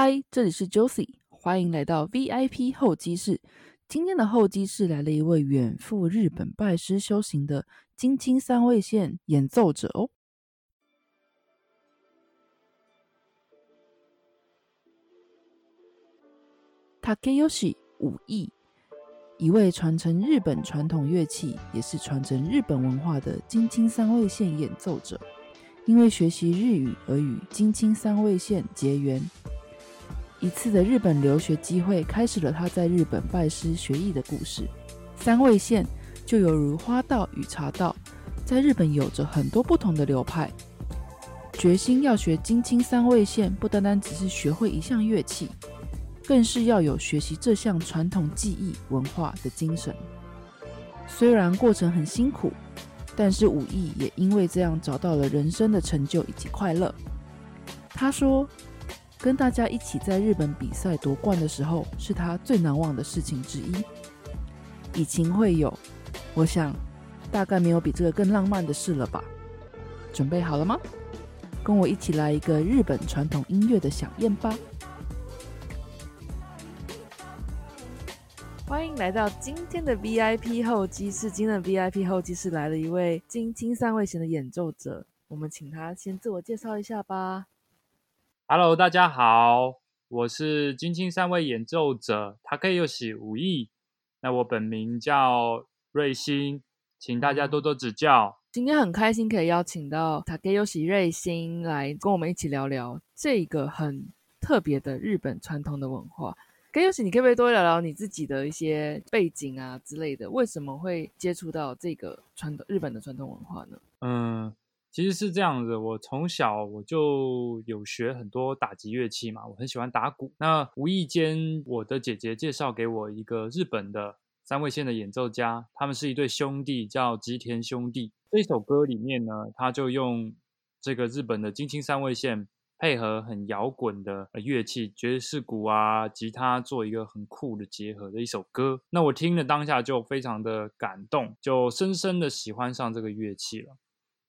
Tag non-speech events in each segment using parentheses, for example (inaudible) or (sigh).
嗨，这里是 Josie，欢迎来到 VIP 候机室。今天的候机室来了一位远赴日本拜师修行的金青三味线演奏者哦。Takeyoshi 武艺，一位传承日本传统乐器，也是传承日本文化的金青三味线演奏者。因为学习日语而与金青三味线结缘。一次的日本留学机会，开始了他在日本拜师学艺的故事。三味线就犹如花道与茶道，在日本有着很多不同的流派。决心要学金青三味线，不单单只是学会一项乐器。更是要有学习这项传统技艺文化的精神。虽然过程很辛苦，但是武艺也因为这样找到了人生的成就以及快乐。他说：“跟大家一起在日本比赛夺冠的时候，是他最难忘的事情之一。以情会友，我想大概没有比这个更浪漫的事了吧？准备好了吗？跟我一起来一个日本传统音乐的响宴吧！”欢迎来到今天的 VIP 候机室。今天的 VIP 候机室来了一位金青三味弦的演奏者，我们请他先自我介绍一下吧。Hello，大家好，我是金青三位演奏者 Takeyoshi 武艺。那我本名叫瑞星，请大家多多指教。今天很开心可以邀请到 Takeyoshi 瑞星来跟我们一起聊聊这个很特别的日本传统的文化。跟尤喜，你可不可以多聊聊你自己的一些背景啊之类的？为什么会接触到这个传统日本的传统文化呢？嗯，其实是这样子，我从小我就有学很多打击乐器嘛，我很喜欢打鼓。那无意间，我的姐姐介绍给我一个日本的三味线的演奏家，他们是一对兄弟，叫吉田兄弟。这首歌里面呢，他就用这个日本的金青三味线。配合很摇滚的乐器，爵士鼓啊、吉他，做一个很酷的结合的一首歌。那我听了当下就非常的感动，就深深的喜欢上这个乐器了。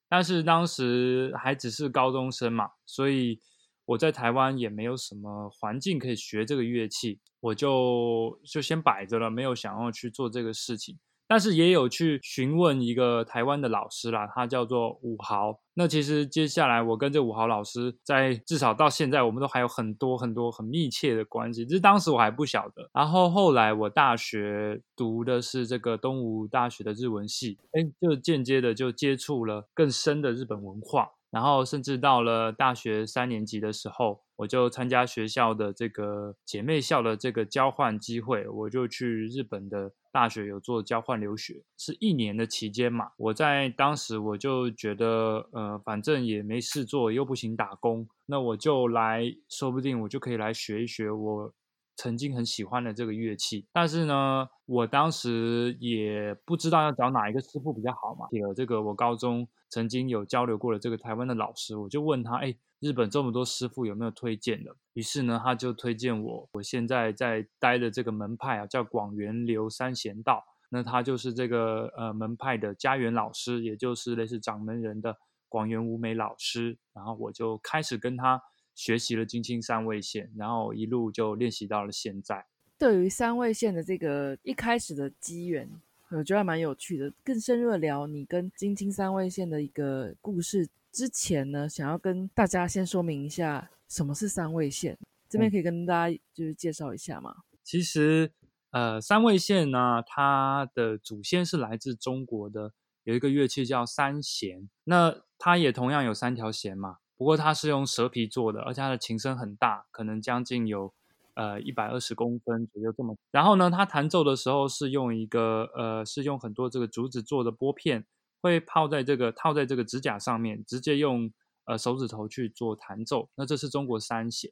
但是当时还只是高中生嘛，所以我在台湾也没有什么环境可以学这个乐器，我就就先摆着了，没有想要去做这个事情。但是也有去询问一个台湾的老师啦，他叫做武豪。那其实接下来我跟这武豪老师在至少到现在，我们都还有很多很多很密切的关系。只是当时我还不晓得。然后后来我大学读的是这个东吴大学的日文系，哎，就间接的就接触了更深的日本文化。然后甚至到了大学三年级的时候，我就参加学校的这个姐妹校的这个交换机会，我就去日本的。大学有做交换留学，是一年的期间嘛？我在当时我就觉得，呃，反正也没事做，又不行打工，那我就来说不定我就可以来学一学我曾经很喜欢的这个乐器。但是呢，我当时也不知道要找哪一个师傅比较好嘛。有这个我高中曾经有交流过的这个台湾的老师，我就问他，哎。日本这么多师傅有没有推荐的？于是呢，他就推荐我，我现在在待的这个门派啊，叫广元流三贤道。那他就是这个呃门派的家园老师，也就是类似掌门人的广元无美老师。然后我就开始跟他学习了金青三味线，然后一路就练习到了现在。对于三味线的这个一开始的机缘，我觉得还蛮有趣的。更深入的聊你跟金青三味线的一个故事。之前呢，想要跟大家先说明一下什么是三味线，这边可以跟大家就是介绍一下吗？其实，呃，三味线呢，它的祖先是来自中国的，有一个乐器叫三弦，那它也同样有三条弦嘛，不过它是用蛇皮做的，而且它的琴声很大，可能将近有呃一百二十公分左右这么。然后呢，它弹奏的时候是用一个呃，是用很多这个竹子做的拨片。会泡在这个套在这个指甲上面，直接用呃手指头去做弹奏。那这是中国三弦。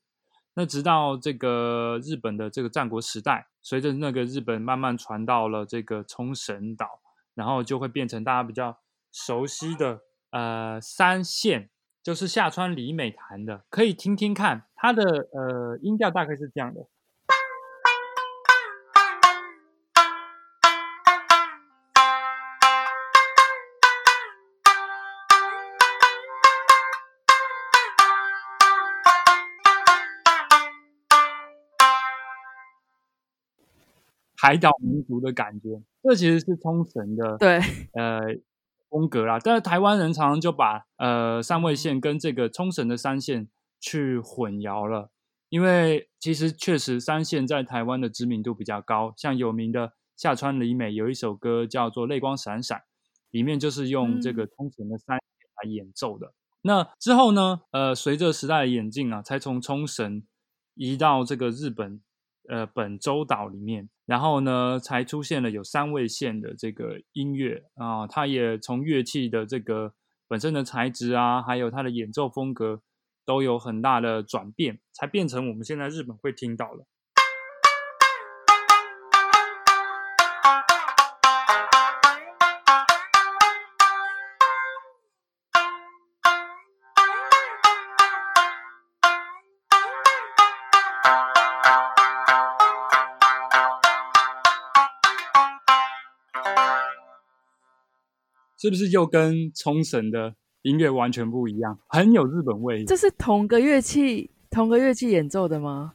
那直到这个日本的这个战国时代，随着那个日本慢慢传到了这个冲绳岛，然后就会变成大家比较熟悉的呃三线，就是下川里美弹的，可以听听看它的呃音调大概是这样的。海岛民族的感觉。这其实是冲绳的对，呃风格啦，但是台湾人常常就把呃三味线跟这个冲绳的三线去混淆了，因为其实确实三线在台湾的知名度比较高，像有名的下川里美有一首歌叫做《泪光闪闪》，里面就是用这个冲绳的三线来演奏的。那之后呢，呃，随着时代的演进啊，才从冲绳移到这个日本。呃，本州岛里面，然后呢，才出现了有三位线的这个音乐啊，它也从乐器的这个本身的材质啊，还有它的演奏风格都有很大的转变，才变成我们现在日本会听到了。是不是又跟冲绳的音乐完全不一样？很有日本味。这是同个乐器，同个乐器演奏的吗？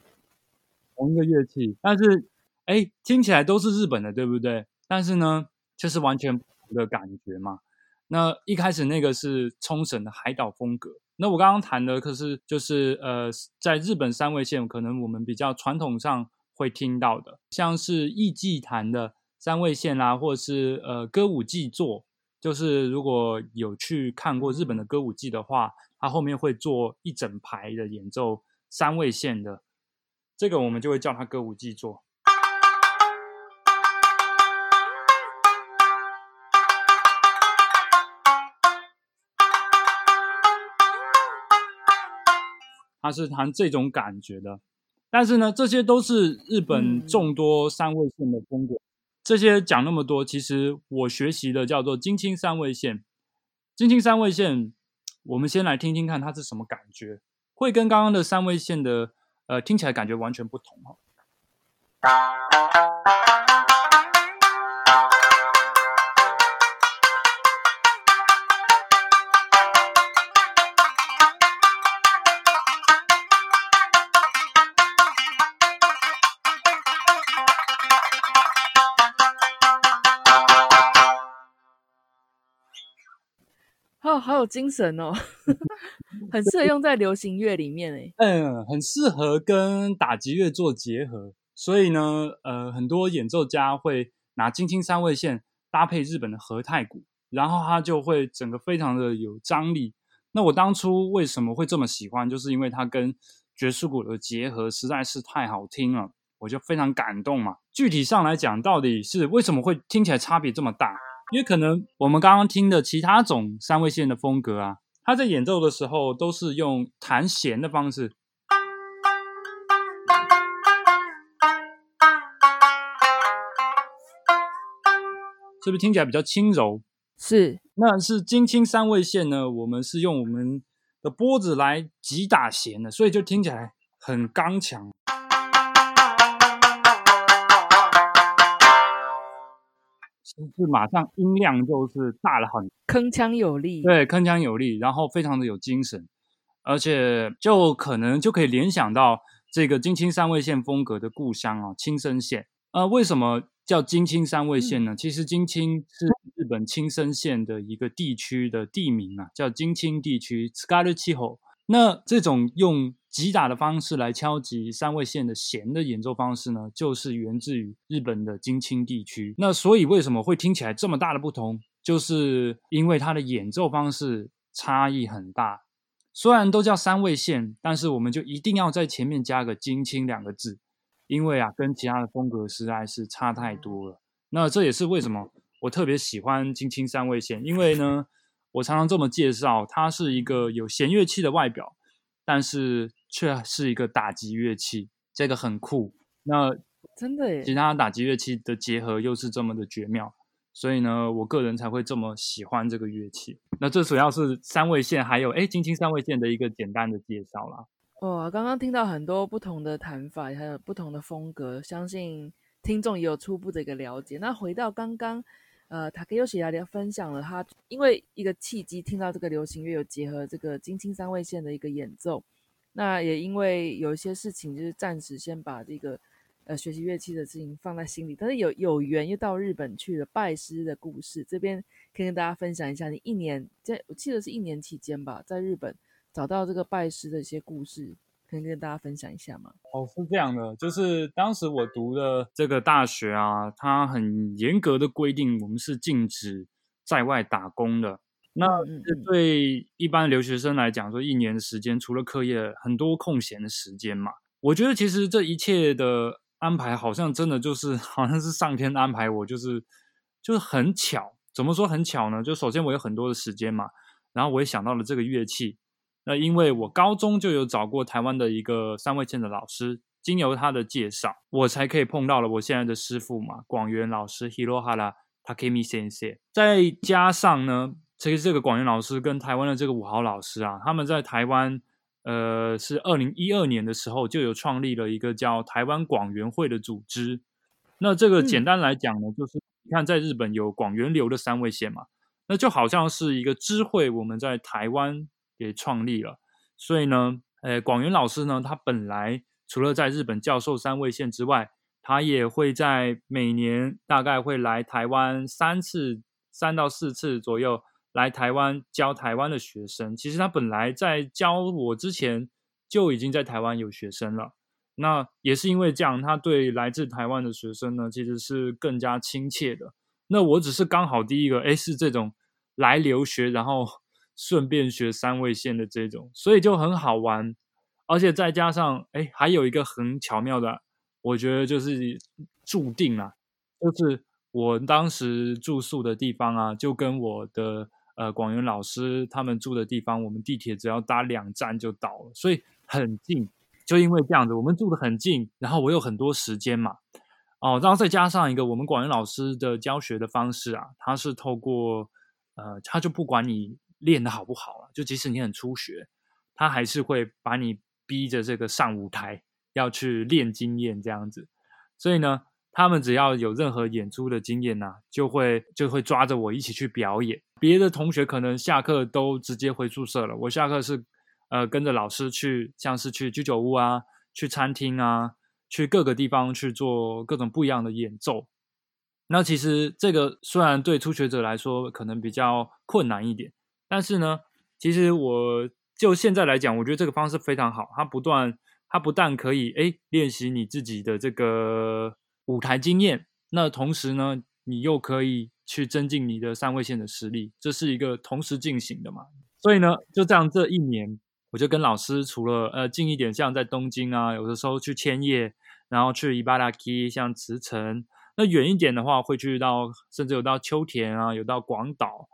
同一个乐器，但是哎，听起来都是日本的，对不对？但是呢，就是完全不同的感觉嘛。那一开始那个是冲绳的海岛风格，那我刚刚谈的可是就是呃，在日本三味线，可能我们比较传统上会听到的，像是艺伎弹的三味线啦，或者是呃歌舞伎作。就是如果有去看过日本的歌舞伎的话，它后面会做一整排的演奏三位线的，这个我们就会叫它歌舞伎作。它是弹这种感觉的，但是呢，这些都是日本众多三位线的风格。这些讲那么多，其实我学习的叫做金青三味线。金青三味线，我们先来听听看它是什么感觉，会跟刚刚的三味线的呃听起来感觉完全不同哦。好有精神哦，(laughs) 很适合用在流行乐里面诶。嗯，很适合跟打击乐做结合，所以呢，呃，很多演奏家会拿金青三味线搭配日本的和太鼓，然后它就会整个非常的有张力。那我当初为什么会这么喜欢，就是因为它跟爵士鼓的结合实在是太好听了，我就非常感动嘛。具体上来讲，到底是为什么会听起来差别这么大？因为可能我们刚刚听的其他种三味线的风格啊，他在演奏的时候都是用弹弦的方式，是不是听起来比较轻柔？是，那是金青三味线呢？我们是用我们的拨子来击打弦的，所以就听起来很刚强。是马上音量就是大了很，铿锵有力，对，铿锵有力，然后非常的有精神，而且就可能就可以联想到这个金青三味线风格的故乡哦，青森县。呃，为什么叫金青三味线呢？其实金青是日本青森县的一个地区的地名啊，叫金青地区 s c a r l 气候。那这种用击打的方式来敲击三味线的弦的演奏方式呢，就是源自于日本的京青地区。那所以为什么会听起来这么大的不同，就是因为它的演奏方式差异很大。虽然都叫三味线，但是我们就一定要在前面加个“京青”两个字，因为啊，跟其他的风格实在是差太多了。那这也是为什么我特别喜欢京青三味线，因为呢。我常常这么介绍，它是一个有弦乐器的外表，但是却是一个打击乐器，这个很酷。那真的耶，其他打击乐器的结合又是这么的绝妙，所以呢，我个人才会这么喜欢这个乐器。那这主要是三位线，还有哎，金青三位线的一个简单的介绍啦。哇，刚刚听到很多不同的弹法，还有不同的风格，相信听众也有初步的一个了解。那回到刚刚。呃，塔克优喜来聊分享了他，因为一个契机听到这个流行乐有结合这个金青三味线的一个演奏，那也因为有一些事情就是暂时先把这个呃学习乐器的事情放在心里，但是有有缘又到日本去了拜师的故事，这边可以跟大家分享一下。你一年在我记得是一年期间吧，在日本找到这个拜师的一些故事，可以跟大家分享一下吗？哦，是这样的，就是当时我读的这个大学啊，它很严格的规定，我们是禁止在外打工的。那对一般留学生来讲，说一年的时间，除了课业，很多空闲的时间嘛。我觉得其实这一切的安排，好像真的就是好像是上天安排我，就是就是很巧。怎么说很巧呢？就首先我有很多的时间嘛，然后我也想到了这个乐器。那因为我高中就有找过台湾的一个三味线的老师，经由他的介绍，我才可以碰到了我现在的师傅嘛，广元老师 Hirohara Takemi Sensei。再加上呢。其实这个广元老师跟台湾的这个武豪老师啊，他们在台湾，呃，是二零一二年的时候就有创立了一个叫台湾广元会的组织。那这个简单来讲呢，就是你看在日本有广元流的三位线嘛，那就好像是一个知会，我们在台湾给创立了。所以呢，呃，广元老师呢，他本来除了在日本教授三位线之外，他也会在每年大概会来台湾三次，三到四次左右。来台湾教台湾的学生，其实他本来在教我之前就已经在台湾有学生了。那也是因为这样，他对来自台湾的学生呢，其实是更加亲切的。那我只是刚好第一个，哎，是这种来留学，然后 (laughs) 顺便学三位线的这种，所以就很好玩。而且再加上，哎，还有一个很巧妙的，我觉得就是注定了，就是我当时住宿的地方啊，就跟我的。呃，广元老师他们住的地方，我们地铁只要搭两站就到了，所以很近。就因为这样子，我们住的很近，然后我有很多时间嘛，哦，然后再加上一个我们广元老师的教学的方式啊，他是透过呃，他就不管你练的好不好了，就即使你很初学，他还是会把你逼着这个上舞台要去练经验这样子，所以呢。他们只要有任何演出的经验呐，就会就会抓着我一起去表演。别的同学可能下课都直接回宿舍了，我下课是呃跟着老师去，像是去居酒屋啊，去餐厅啊，去各个地方去做各种不一样的演奏。那其实这个虽然对初学者来说可能比较困难一点，但是呢，其实我就现在来讲，我觉得这个方式非常好。它不断，它不但可以诶练习你自己的这个。舞台经验，那同时呢，你又可以去增进你的三位线的实力，这是一个同时进行的嘛？所以呢，就这样这一年，我就跟老师除了呃近一点，像在东京啊，有的时候去千叶，然后去伊巴拉基，像茨城，那远一点的话，会去到甚至有到秋田啊，有到广岛，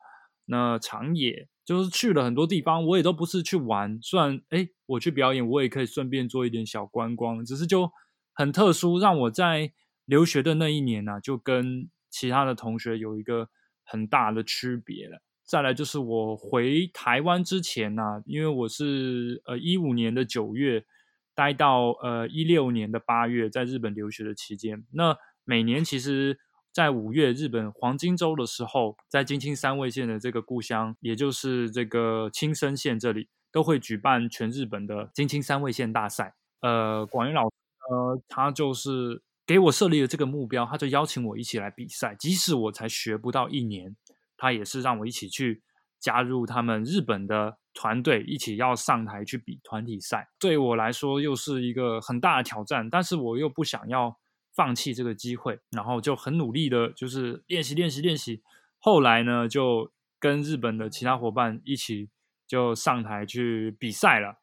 那长野，就是去了很多地方，我也都不是去玩，虽然哎我去表演，我也可以顺便做一点小观光，只是就很特殊，让我在。留学的那一年呢，就跟其他的同学有一个很大的区别了。再来就是我回台湾之前呢，因为我是呃一五年的九月待到呃一六年的八月，在日本留学的期间，那每年其实，在五月日本黄金周的时候，在金青三位线的这个故乡，也就是这个青森县这里，都会举办全日本的金青三位线大赛。呃，广元老师呃，他就是。给我设立了这个目标，他就邀请我一起来比赛。即使我才学不到一年，他也是让我一起去加入他们日本的团队，一起要上台去比团体赛。对我来说又是一个很大的挑战，但是我又不想要放弃这个机会，然后就很努力的，就是练习练习练习。后来呢，就跟日本的其他伙伴一起就上台去比赛了，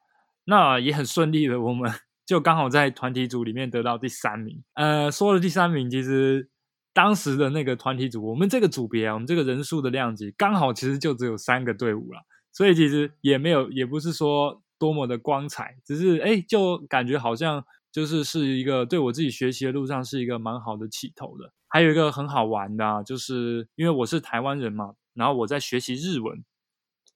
那也很顺利的，我们。就刚好在团体组里面得到第三名。呃，说了第三名，其实当时的那个团体组，我们这个组别啊，我们这个人数的量级刚好其实就只有三个队伍了，所以其实也没有，也不是说多么的光彩，只是哎，就感觉好像就是是一个对我自己学习的路上是一个蛮好的起头的。还有一个很好玩的，啊就是因为我是台湾人嘛，然后我在学习日文，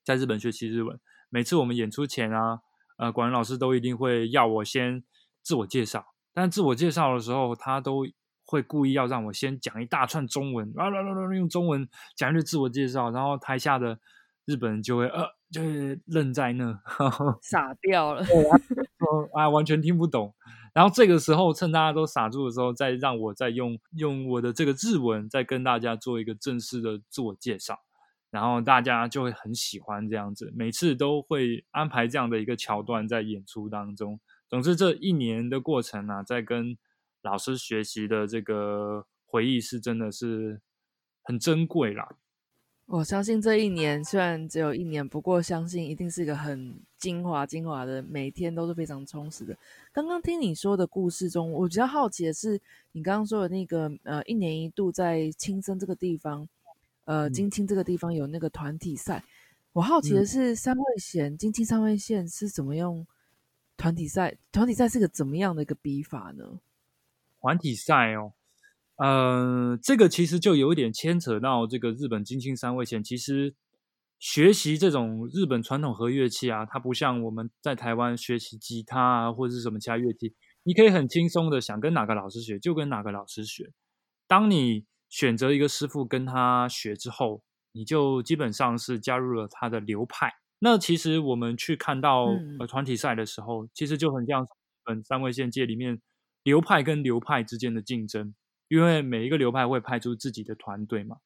在日本学习日文，每次我们演出前啊。呃，广元老师都一定会要我先自我介绍，但自我介绍的时候，他都会故意要让我先讲一大串中文，啊啦啦啦，用中文讲一句自我介绍，然后台下的日本人就会呃，就会愣在那，(laughs) 傻掉了，啊，完全听不懂。然后这个时候趁大家都傻住的时候，再让我再用用我的这个日文再跟大家做一个正式的自我介绍，然后大家就会很喜欢这样子，每次都会安排这样的一个桥段在演出当中。总之这一年的过程啊，在跟老师学习的这个回忆是真的是很珍贵啦。我相信这一年虽然只有一年，不过相信一定是一个很精华、精华的，每天都是非常充实的。刚刚听你说的故事中，我比较好奇的是，你刚刚说的那个呃，一年一度在青森这个地方，呃，金青这个地方有那个团体赛。我好奇的是，三位线金青三位线是怎么用团体赛？团体赛是个怎么样的一个比法呢？团体赛哦。呃，这个其实就有一点牵扯到这个日本金青三位线。其实学习这种日本传统和乐器啊，它不像我们在台湾学习吉他啊或者是什么其他乐器，你可以很轻松的想跟哪个老师学就跟哪个老师学。当你选择一个师傅跟他学之后，你就基本上是加入了他的流派。那其实我们去看到呃团体赛的时候，其实就很像日本三位线界里面流派跟流派之间的竞争。因为每一个流派会派出自己的团队嘛，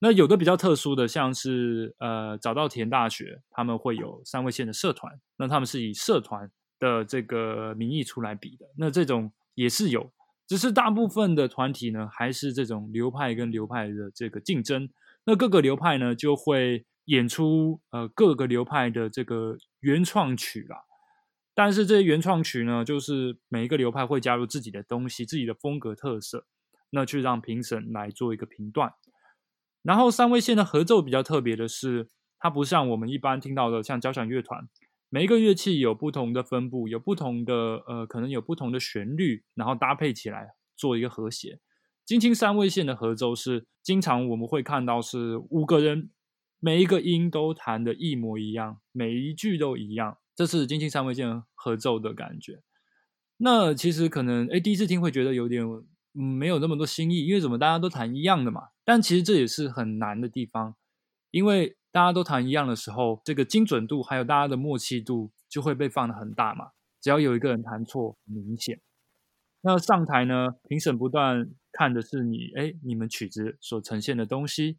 那有的比较特殊的，像是呃早稻田大学，他们会有三位线的社团，那他们是以社团的这个名义出来比的，那这种也是有，只是大部分的团体呢，还是这种流派跟流派的这个竞争，那各个流派呢就会演出呃各个流派的这个原创曲啦，但是这些原创曲呢，就是每一个流派会加入自己的东西，自己的风格特色。那去让评审来做一个评断，然后三位线的合奏比较特别的是，它不像我们一般听到的像交响乐团，每一个乐器有不同的分布，有不同的呃，可能有不同的旋律，然后搭配起来做一个和谐。金青三位线的合奏是经常我们会看到是五个人，每一个音都弹的一模一样，每一句都一样，这是金青三位线合奏的感觉。那其实可能哎，第一次听会觉得有点。嗯，没有那么多新意，因为怎么大家都弹一样的嘛。但其实这也是很难的地方，因为大家都弹一样的时候，这个精准度还有大家的默契度就会被放的很大嘛。只要有一个人弹错，明显。那上台呢，评审不断看的是你，哎，你们曲子所呈现的东西，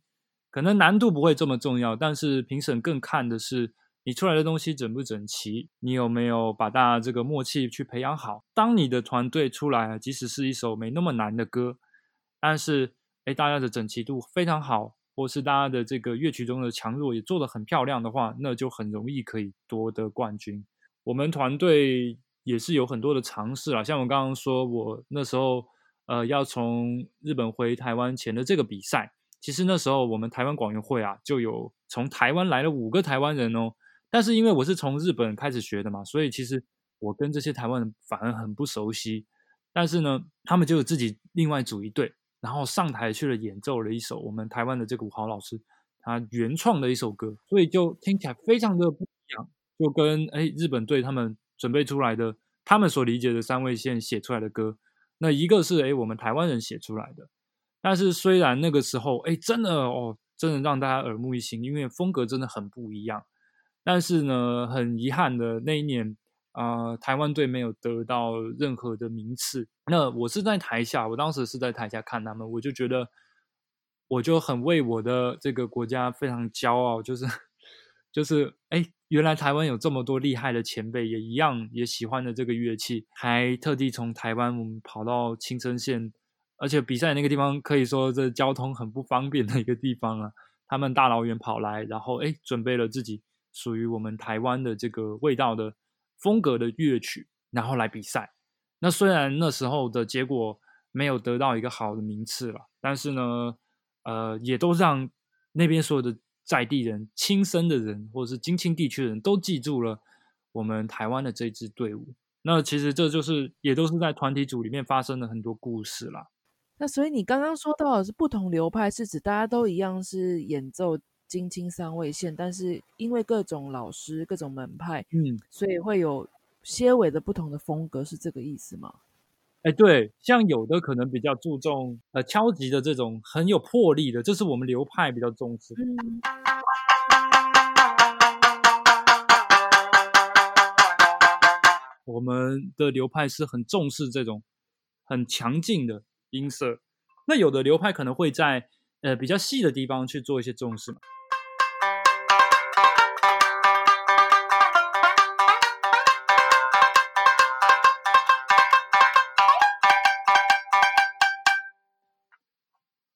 可能难度不会这么重要，但是评审更看的是。你出来的东西整不整齐？你有没有把大家这个默契去培养好？当你的团队出来，即使是一首没那么难的歌，但是哎，大家的整齐度非常好，或是大家的这个乐曲中的强弱也做得很漂亮的话，那就很容易可以夺得冠军。我们团队也是有很多的尝试啊，像我刚刚说，我那时候呃要从日本回台湾前的这个比赛，其实那时候我们台湾广元会啊，就有从台湾来了五个台湾人哦。但是因为我是从日本开始学的嘛，所以其实我跟这些台湾人反而很不熟悉。但是呢，他们就有自己另外组一队，然后上台去了演奏了一首我们台湾的这个吴豪老师他原创的一首歌，所以就听起来非常的不一样，就跟哎日本队他们准备出来的，他们所理解的三位线写出来的歌，那一个是哎我们台湾人写出来的。但是虽然那个时候哎真的哦，真的让大家耳目一新，因为风格真的很不一样。但是呢，很遗憾的那一年啊，台湾队没有得到任何的名次。那我是在台下，我当时是在台下看他们，我就觉得我就很为我的这个国家非常骄傲，就是 (laughs) 就是哎，原来台湾有这么多厉害的前辈，也一样也喜欢的这个乐器，还特地从台湾我们跑到青森县，而且比赛那个地方可以说这交通很不方便的一个地方啊，他们大老远跑来，然后哎准备了自己。属于我们台湾的这个味道的风格的乐曲，然后来比赛。那虽然那时候的结果没有得到一个好的名次了，但是呢，呃，也都让那边所有的在地人、亲生的人，或者是金青地区的人都记住了我们台湾的这支队伍。那其实这就是也都是在团体组里面发生了很多故事啦。那所以你刚刚说到的是不同流派，是指大家都一样是演奏。金青三位线，但是因为各种老师、各种门派，嗯，所以会有些微的不同的风格，是这个意思吗？哎，对，像有的可能比较注重呃敲击的这种很有魄力的，这是我们流派比较重视。我们的流派是很重视这种很强劲的音色，那有的流派可能会在呃比较细的地方去做一些重视嘛。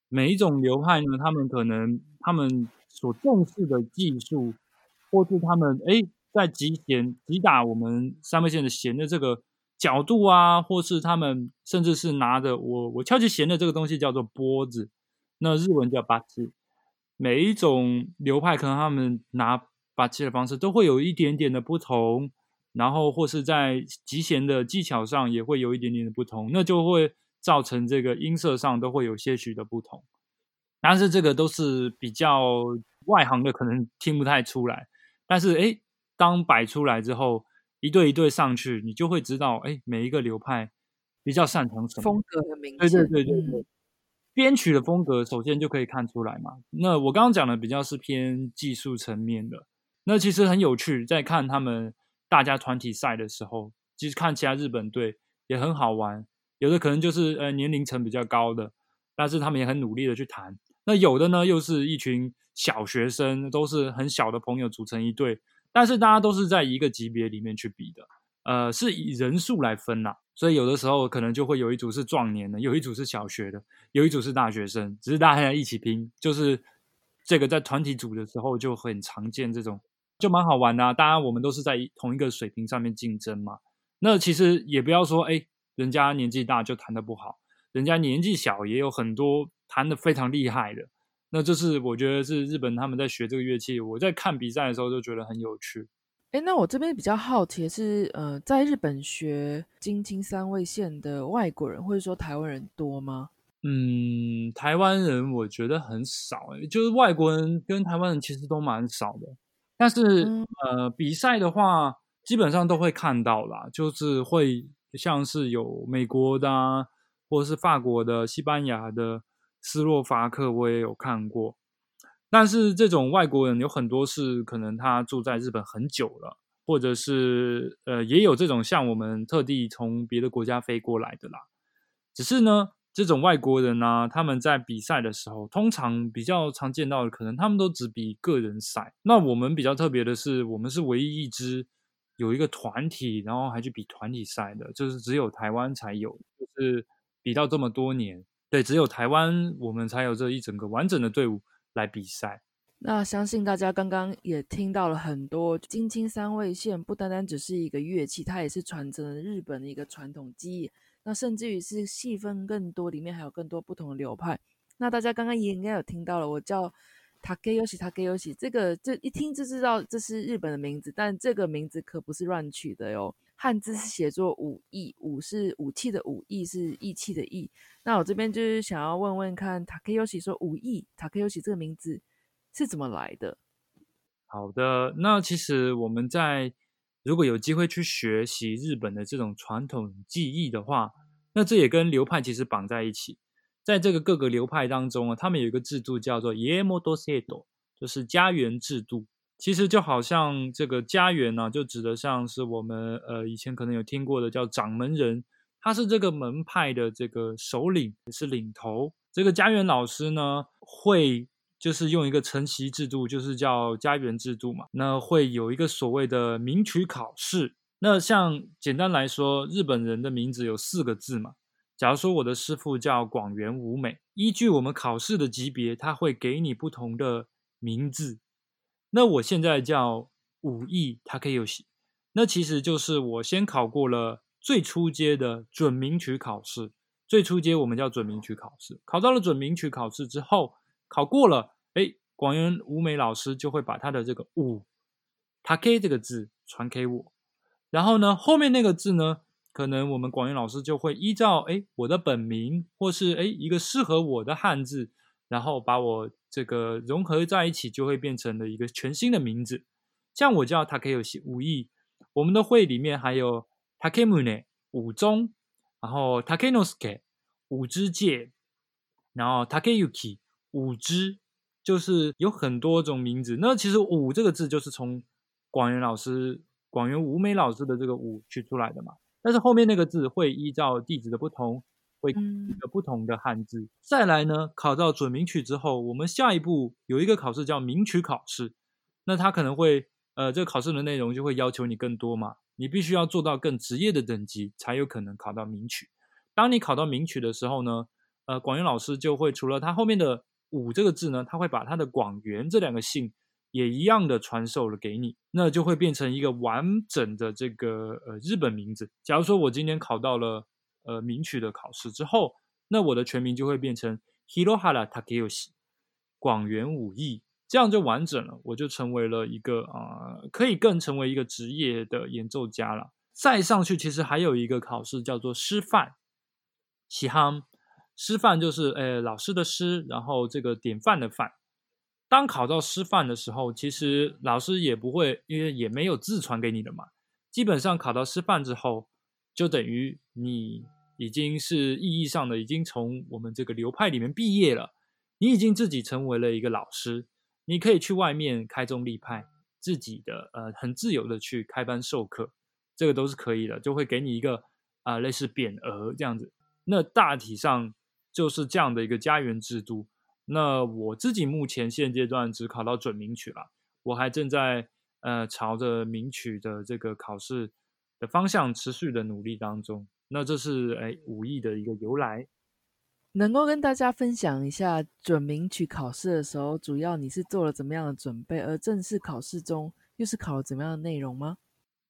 每一种流派呢，他们可能他们所重视的技术，或是他们哎在击弦击打我们三味线的弦的这个角度啊，或是他们甚至是拿着我我敲击弦的这个东西叫做拨子，那日文叫八七。每一种流派可能他们拿八七的方式都会有一点点的不同，然后或是在击弦的技巧上也会有一点点的不同，那就会。造成这个音色上都会有些许的不同，但是这个都是比较外行的，可能听不太出来。但是哎，当摆出来之后，一对一对上去，你就会知道，哎，每一个流派比较擅长什么风格很明显。对对对对对，编曲的风格首先就可以看出来嘛。那我刚刚讲的比较是偏技术层面的，那其实很有趣，在看他们大家团体赛的时候，其实看其他日本队也很好玩。有的可能就是呃年龄层比较高的，但是他们也很努力的去谈。那有的呢，又是一群小学生，都是很小的朋友组成一队，但是大家都是在一个级别里面去比的，呃，是以人数来分啦。所以有的时候可能就会有一组是壮年的，有一组是小学的，有一组是大学生，只是大家一起拼。就是这个在团体组的时候就很常见，这种就蛮好玩的。当然我们都是在同一个水平上面竞争嘛。那其实也不要说哎。人家年纪大就弹的不好，人家年纪小也有很多弹的非常厉害的。那这是我觉得是日本他们在学这个乐器，我在看比赛的时候就觉得很有趣。哎，那我这边比较好奇的是，呃，在日本学京津三味线的外国人或者说台湾人多吗？嗯，台湾人我觉得很少，哎，就是外国人跟台湾人其实都蛮少的。但是呃，比赛的话基本上都会看到啦，就是会。像是有美国的，啊，或者是法国的、西班牙的斯洛伐克，我也有看过。但是这种外国人有很多是可能他住在日本很久了，或者是呃也有这种像我们特地从别的国家飞过来的啦。只是呢，这种外国人呢，他们在比赛的时候，通常比较常见到的，可能他们都只比个人赛。那我们比较特别的是，我们是唯一一支。有一个团体，然后还去比团体赛的，就是只有台湾才有，就是比到这么多年，对，只有台湾我们才有这一整个完整的队伍来比赛。那相信大家刚刚也听到了很多，京津三味线不单单只是一个乐器，它也是传承日本的一个传统技艺。那甚至于是细分更多，里面还有更多不同的流派。那大家刚刚也应该有听到了，我叫。塔克尤西，塔克尤西，这个这一听就知道这是日本的名字，但这个名字可不是乱取的哟。汉字是写作武艺，武是武器的武，艺是义气的义。那我这边就是想要问问看，塔克尤西说武义，塔克尤西这个名字是怎么来的？好的，那其实我们在如果有机会去学习日本的这种传统技艺的话，那这也跟流派其实绑在一起。在这个各个流派当中啊，他们有一个制度叫做 “yemodo sedo”，就是家园制度。其实就好像这个家园呢，就指的像是我们呃以前可能有听过的叫掌门人，他是这个门派的这个首领，也是领头。这个家园老师呢，会就是用一个承袭制度，就是叫家园制度嘛。那会有一个所谓的名曲考试。那像简单来说，日本人的名字有四个字嘛。假如说我的师傅叫广元武美，依据我们考试的级别，他会给你不同的名字。那我现在叫武艺他可以有那其实就是我先考过了最初阶的准名曲考试。最初阶我们叫准名曲考试，考到了准名曲考试之后，考过了，哎，广元武美老师就会把他的这个武他 k 这个字传给我，然后呢，后面那个字呢？可能我们广元老师就会依照哎我的本名，或是哎一个适合我的汉字，然后把我这个融合在一起，就会变成了一个全新的名字。像我叫 Takeyoshi 武艺，我们的会里面还有 Takemune 武宗，然后 Takenosuke 武之介，然后 Takeyuki 武之，就是有很多种名字。那其实武这个字就是从广元老师。广元吴美老师的这个武取出来的嘛。但是后面那个字会依照地址的不同，会一个不同的汉字。再来呢，考到准名曲之后，我们下一步有一个考试叫名曲考试。那它可能会，呃，这个考试的内容就会要求你更多嘛，你必须要做到更职业的等级，才有可能考到名曲。当你考到名曲的时候呢，呃，广元老师就会除了他后面的五这个字呢，他会把他的广元这两个姓。也一样的传授了给你，那就会变成一个完整的这个呃日本名字。假如说我今天考到了呃名曲的考试之后，那我的全名就会变成 Hirohara Takeyoshi 广元武艺，这样就完整了，我就成为了一个啊可以更成为一个职业的演奏家了。再上去其实还有一个考试叫做师范，西汉师范就是呃老师的师，然后这个典范的范。当考到师范的时候，其实老师也不会，因为也没有字传给你的嘛。基本上考到师范之后，就等于你已经是意义上的已经从我们这个流派里面毕业了，你已经自己成为了一个老师，你可以去外面开宗立派，自己的呃很自由的去开班授课，这个都是可以的，就会给你一个啊类似匾额这样子。那大体上就是这样的一个家园制度。那我自己目前现阶段只考到准名曲了，我还正在呃朝着名曲的这个考试的方向持续的努力当中。那这是哎武艺的一个由来，能够跟大家分享一下准名曲考试的时候，主要你是做了怎么样的准备，而正式考试中又是考了怎么样的内容吗？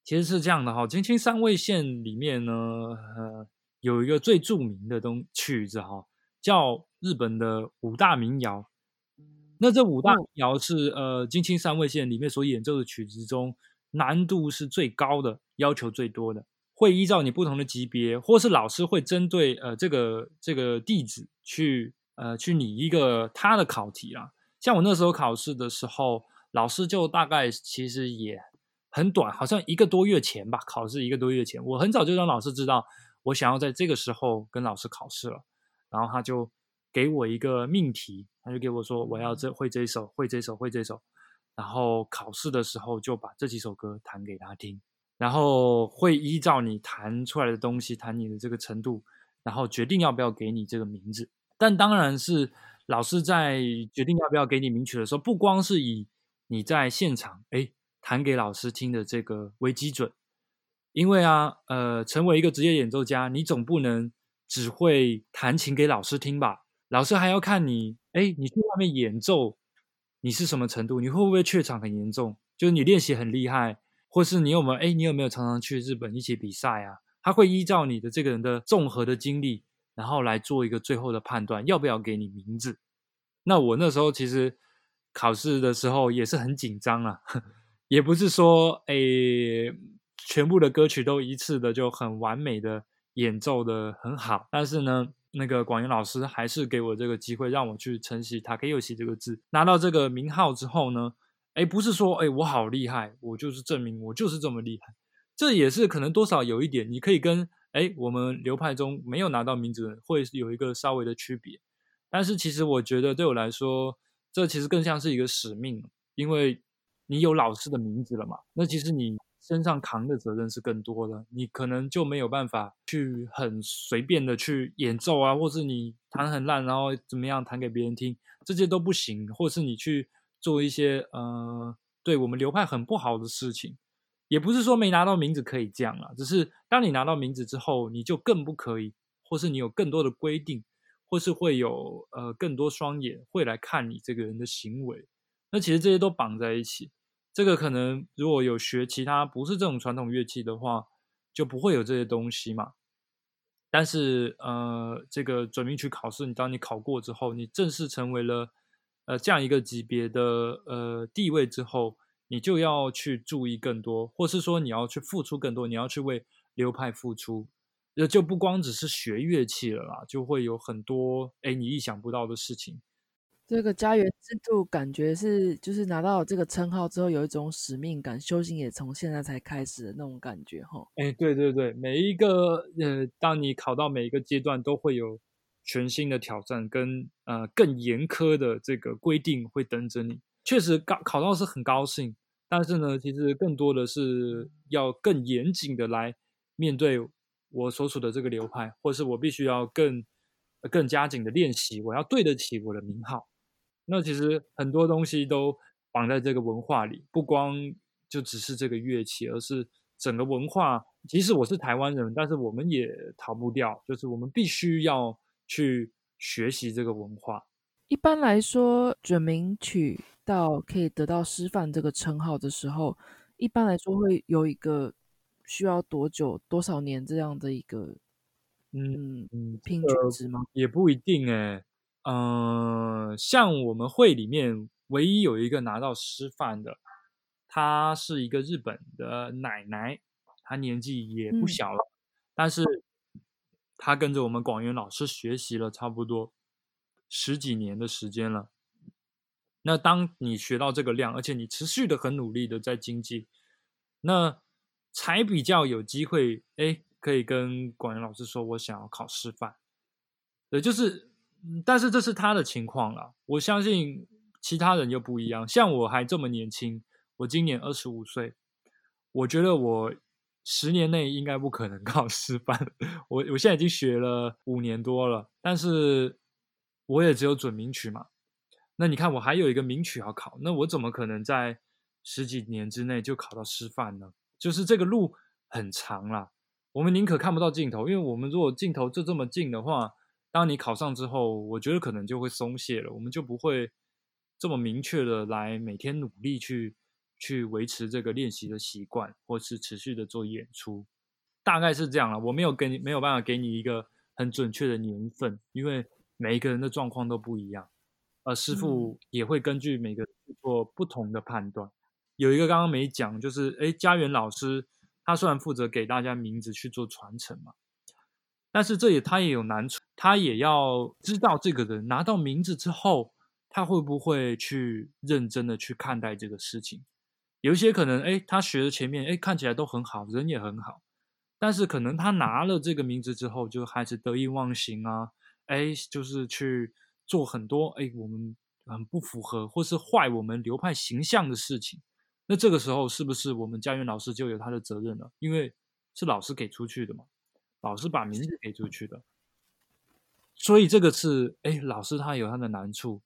其实是这样的哈，金青三味线里面呢，呃有一个最著名的东曲子哈。叫日本的五大民谣，那这五大民谣是呃金青三味线里面所演奏的曲子中难度是最高的，要求最多的，会依照你不同的级别，或是老师会针对呃这个这个弟子去呃去拟一个他的考题啊。像我那时候考试的时候，老师就大概其实也很短，好像一个多月前吧，考试一个多月前，我很早就让老师知道我想要在这个时候跟老师考试了。然后他就给我一个命题，他就给我说我要这会这一首，会这首，会这首。然后考试的时候就把这几首歌弹给他听，然后会依照你弹出来的东西，弹你的这个程度，然后决定要不要给你这个名字。但当然是老师在决定要不要给你名曲的时候，不光是以你在现场哎弹给老师听的这个为基准，因为啊呃，成为一个职业演奏家，你总不能。只会弹琴给老师听吧，老师还要看你，哎，你去外面演奏，你是什么程度？你会不会怯场很严重？就是你练习很厉害，或是你有没有，哎，你有没有常常去日本一起比赛啊？他会依照你的这个人的综合的经历，然后来做一个最后的判断，要不要给你名字？那我那时候其实考试的时候也是很紧张啊，(laughs) 也不是说，哎，全部的歌曲都一次的就很完美的。演奏的很好，但是呢，那个广元老师还是给我这个机会，让我去承袭 “takeyoshi” 这个字。拿到这个名号之后呢，哎，不是说哎我好厉害，我就是证明我就是这么厉害。这也是可能多少有一点，你可以跟哎我们流派中没有拿到名字的人会有一个稍微的区别。但是其实我觉得对我来说，这其实更像是一个使命，因为你有老师的名字了嘛。那其实你。身上扛的责任是更多的，你可能就没有办法去很随便的去演奏啊，或是你弹很烂，然后怎么样弹给别人听，这些都不行，或是你去做一些呃，对我们流派很不好的事情，也不是说没拿到名字可以这样啊，只是当你拿到名字之后，你就更不可以，或是你有更多的规定，或是会有呃更多双眼会来看你这个人的行为，那其实这些都绑在一起。这个可能如果有学其他不是这种传统乐器的话，就不会有这些东西嘛。但是呃，这个准名曲考试，你当你考过之后，你正式成为了呃这样一个级别的呃地位之后，你就要去注意更多，或是说你要去付出更多，你要去为流派付出，呃，就不光只是学乐器了啦，就会有很多哎你意想不到的事情。这个家园制度感觉是，就是拿到这个称号之后，有一种使命感，修行也从现在才开始的那种感觉，哈。哎，对对对，每一个呃，当你考到每一个阶段，都会有全新的挑战，跟呃更严苛的这个规定会等着你。确实，高考到是很高兴，但是呢，其实更多的是要更严谨的来面对我所处的这个流派，或是我必须要更更加紧的练习，我要对得起我的名号。那其实很多东西都绑在这个文化里，不光就只是这个乐器，而是整个文化。即使我是台湾人，但是我们也逃不掉，就是我们必须要去学习这个文化。一般来说，准名曲到可以得到师范这个称号的时候，一般来说会有一个需要多久、多少年这样的一个嗯嗯平均值吗？也不一定哎。嗯，像我们会里面唯一有一个拿到师范的，她是一个日本的奶奶，她年纪也不小了，但是她跟着我们广元老师学习了差不多十几年的时间了。那当你学到这个量，而且你持续的很努力的在经济，那才比较有机会，哎，可以跟广元老师说，我想要考师范。对，就是。但是这是他的情况啦，我相信其他人又不一样。像我还这么年轻，我今年二十五岁，我觉得我十年内应该不可能 (laughs) 考师范。我我现在已经学了五年多了，但是我也只有准名曲嘛。那你看，我还有一个名曲要考，那我怎么可能在十几年之内就考到师范呢？就是这个路很长啦，我们宁可看不到尽头，因为我们如果镜头就这么近的话。当你考上之后，我觉得可能就会松懈了，我们就不会这么明确的来每天努力去去维持这个练习的习惯，或是持续的做演出，大概是这样了。我没有给你没有办法给你一个很准确的年份，因为每一个人的状况都不一样，而师傅也会根据每个做不同的判断。有一个刚刚没讲，就是哎，家园老师他虽然负责给大家名字去做传承嘛。但是这也他也有难处，他也要知道这个人拿到名字之后，他会不会去认真的去看待这个事情。有一些可能，哎，他学的前面，哎，看起来都很好，人也很好，但是可能他拿了这个名字之后，就开始得意忘形啊，哎，就是去做很多哎我们很不符合或是坏我们流派形象的事情。那这个时候是不是我们家园老师就有他的责任了？因为是老师给出去的嘛。老师把名字给出去的，所以这个是哎，老师他有他的难处。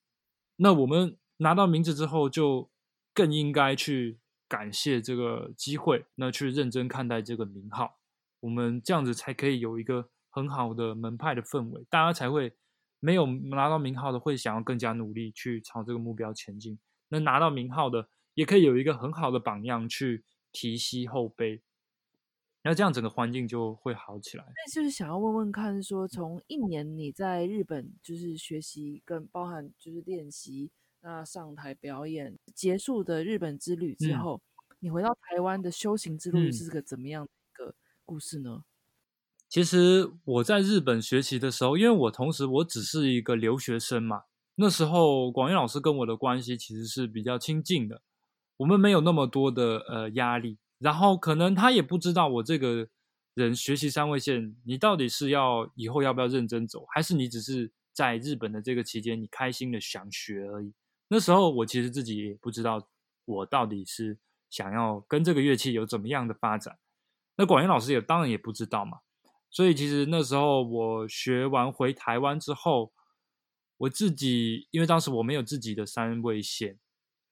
那我们拿到名字之后，就更应该去感谢这个机会，那去认真看待这个名号。我们这样子才可以有一个很好的门派的氛围，大家才会没有拿到名号的会想要更加努力去朝这个目标前进。那拿到名号的也可以有一个很好的榜样去提携后辈。那这样整个环境就会好起来。那就是想要问问看，说从一年你在日本就是学习跟包含就是练习，那上台表演结束的日本之旅之后，你回到台湾的修行之路是个怎么样的一个故事呢？其实我在日本学习的时候，因为我同时我只是一个留学生嘛，那时候广义老师跟我的关系其实是比较亲近的，我们没有那么多的呃压力。然后可能他也不知道我这个人学习三位线，你到底是要以后要不要认真走，还是你只是在日本的这个期间你开心的想学而已。那时候我其实自己也不知道我到底是想要跟这个乐器有怎么样的发展。那广元老师也当然也不知道嘛。所以其实那时候我学完回台湾之后，我自己因为当时我没有自己的三位线。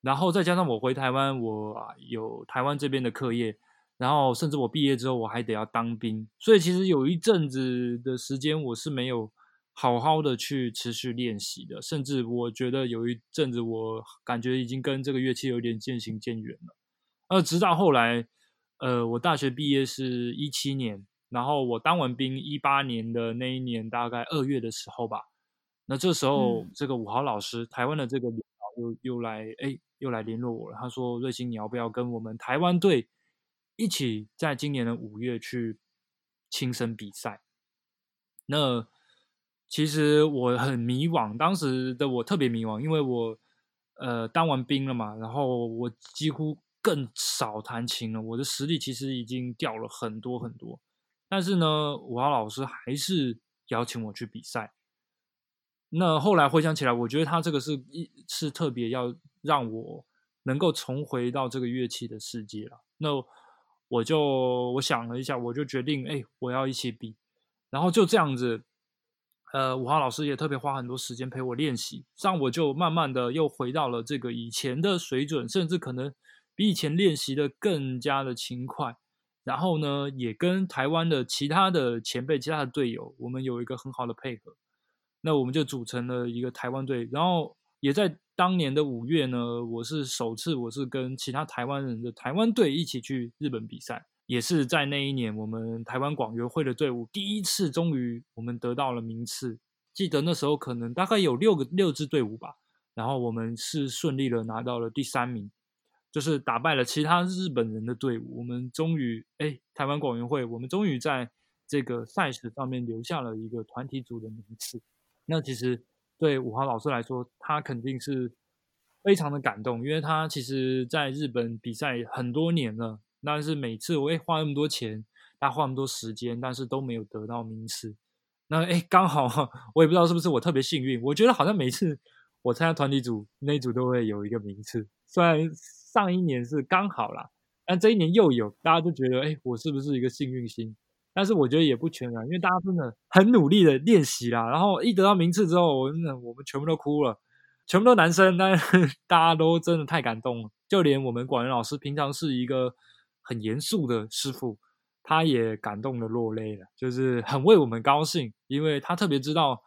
然后再加上我回台湾，我有台湾这边的课业，然后甚至我毕业之后我还得要当兵，所以其实有一阵子的时间我是没有好好的去持续练习的，甚至我觉得有一阵子我感觉已经跟这个乐器有点渐行渐远了。呃，直到后来，呃，我大学毕业是一七年，然后我当完兵一八年的那一年大概二月的时候吧，那这时候这个五豪老师，台湾的这个又又来哎。又来联络我了，他说：“瑞星，你要不要跟我们台湾队一起在今年的五月去亲身比赛？”那其实我很迷惘，当时的我特别迷惘，因为我呃当完兵了嘛，然后我几乎更少弹琴了，我的实力其实已经掉了很多很多。但是呢，武豪老师还是邀请我去比赛。那后来回想起来，我觉得他这个是一是特别要。让我能够重回到这个乐器的世界了。那我就我想了一下，我就决定，哎，我要一起比。然后就这样子，呃，五号老师也特别花很多时间陪我练习，这样我就慢慢的又回到了这个以前的水准，甚至可能比以前练习的更加的勤快。然后呢，也跟台湾的其他的前辈、其他的队友，我们有一个很好的配合。那我们就组成了一个台湾队，然后也在当年的五月呢，我是首次我是跟其他台湾人的台湾队一起去日本比赛，也是在那一年，我们台湾广元会的队伍第一次终于我们得到了名次。记得那时候可能大概有六个六支队伍吧，然后我们是顺利的拿到了第三名，就是打败了其他日本人的队伍。我们终于哎，台湾广乐会，我们终于在这个赛事上面留下了一个团体组的名次。那其实对五华老师来说，他肯定是非常的感动，因为他其实在日本比赛很多年了，但是每次我也花那么多钱，他花那么多时间，但是都没有得到名次。那哎，刚好我也不知道是不是我特别幸运，我觉得好像每次我参加团体组那一组都会有一个名次，虽然上一年是刚好啦，但这一年又有，大家都觉得哎，我是不是一个幸运星？但是我觉得也不全然，因为大家真的很努力的练习啦。然后一得到名次之后，我真的我们全部都哭了，全部都男生，但是 (laughs) 大家都真的太感动了。就连我们管员老师平常是一个很严肃的师傅，他也感动的落泪了，就是很为我们高兴，因为他特别知道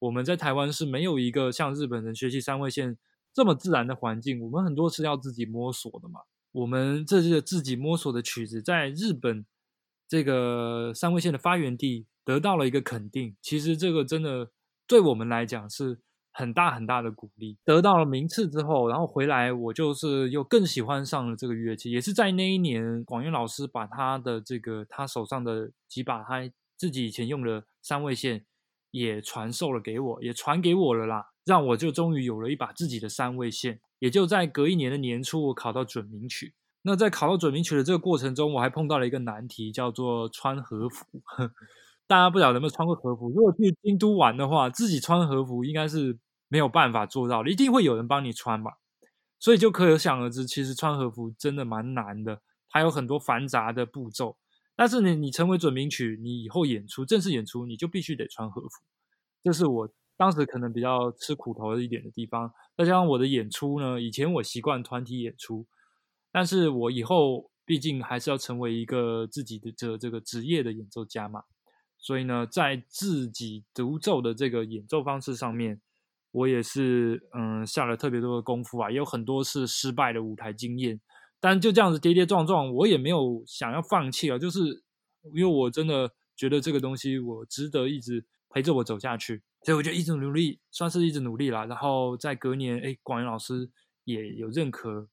我们在台湾是没有一个像日本人学习三味线这么自然的环境，我们很多是要自己摸索的嘛。我们这些自己摸索的曲子，在日本。这个三味线的发源地得到了一个肯定，其实这个真的对我们来讲是很大很大的鼓励。得到了名次之后，然后回来，我就是又更喜欢上了这个乐器。也是在那一年，广元老师把他的这个他手上的几把他自己以前用的三味线也传授了给我，也传给我了啦，让我就终于有了一把自己的三味线。也就在隔一年的年初，我考到准名曲。那在考到准名曲的这个过程中，我还碰到了一个难题，叫做穿和服。(laughs) 大家不晓得有没有穿过和服？如果去京都玩的话，自己穿和服应该是没有办法做到的，一定会有人帮你穿吧。所以就可想而知，其实穿和服真的蛮难的，它有很多繁杂的步骤。但是你，你成为准名曲，你以后演出正式演出，你就必须得穿和服。这是我当时可能比较吃苦头的一点的地方。再加上我的演出呢，以前我习惯团体演出。但是我以后毕竟还是要成为一个自己的这这个职业的演奏家嘛，所以呢，在自己独奏的这个演奏方式上面，我也是嗯下了特别多的功夫啊，也有很多次失败的舞台经验，但就这样子跌跌撞撞，我也没有想要放弃啊，就是因为我真的觉得这个东西我值得一直陪着我走下去，所以我就一直努力，算是一直努力啦。然后在隔年，哎，广元老师也有认可。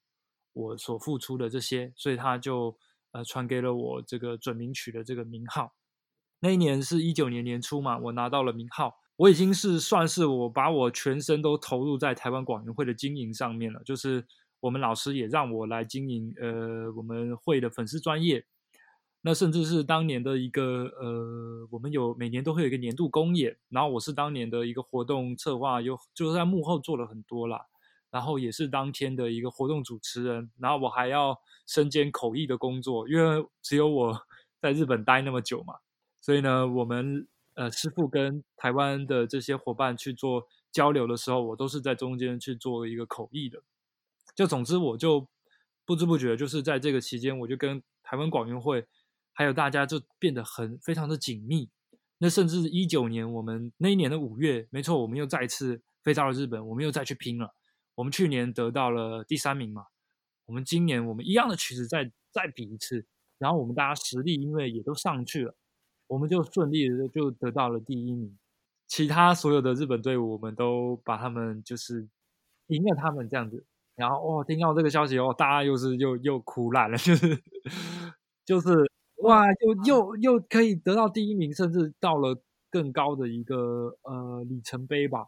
我所付出的这些，所以他就呃传给了我这个准名曲的这个名号。那一年是一九年年初嘛，我拿到了名号，我已经是算是我把我全身都投入在台湾广元会的经营上面了。就是我们老师也让我来经营呃我们会的粉丝专业，那甚至是当年的一个呃我们有每年都会有一个年度公演，然后我是当年的一个活动策划，有就是在幕后做了很多啦。然后也是当天的一个活动主持人，然后我还要身兼口译的工作，因为只有我 (laughs) 在日本待那么久嘛，所以呢，我们呃师傅跟台湾的这些伙伴去做交流的时候，我都是在中间去做一个口译的。就总之，我就不知不觉就是在这个期间，我就跟台湾广运会还有大家就变得很非常的紧密。那甚至一九年，我们那一年的五月，没错，我们又再次飞到了日本，我们又再去拼了。我们去年得到了第三名嘛，我们今年我们一样的曲子再再比一次，然后我们大家实力因为也都上去了，我们就顺利的就得到了第一名。其他所有的日本队伍，我们都把他们就是赢了他们这样子。然后哦，听到这个消息哦，大家又是又又哭烂了，就是就是哇，又又又可以得到第一名，甚至到了更高的一个呃里程碑吧。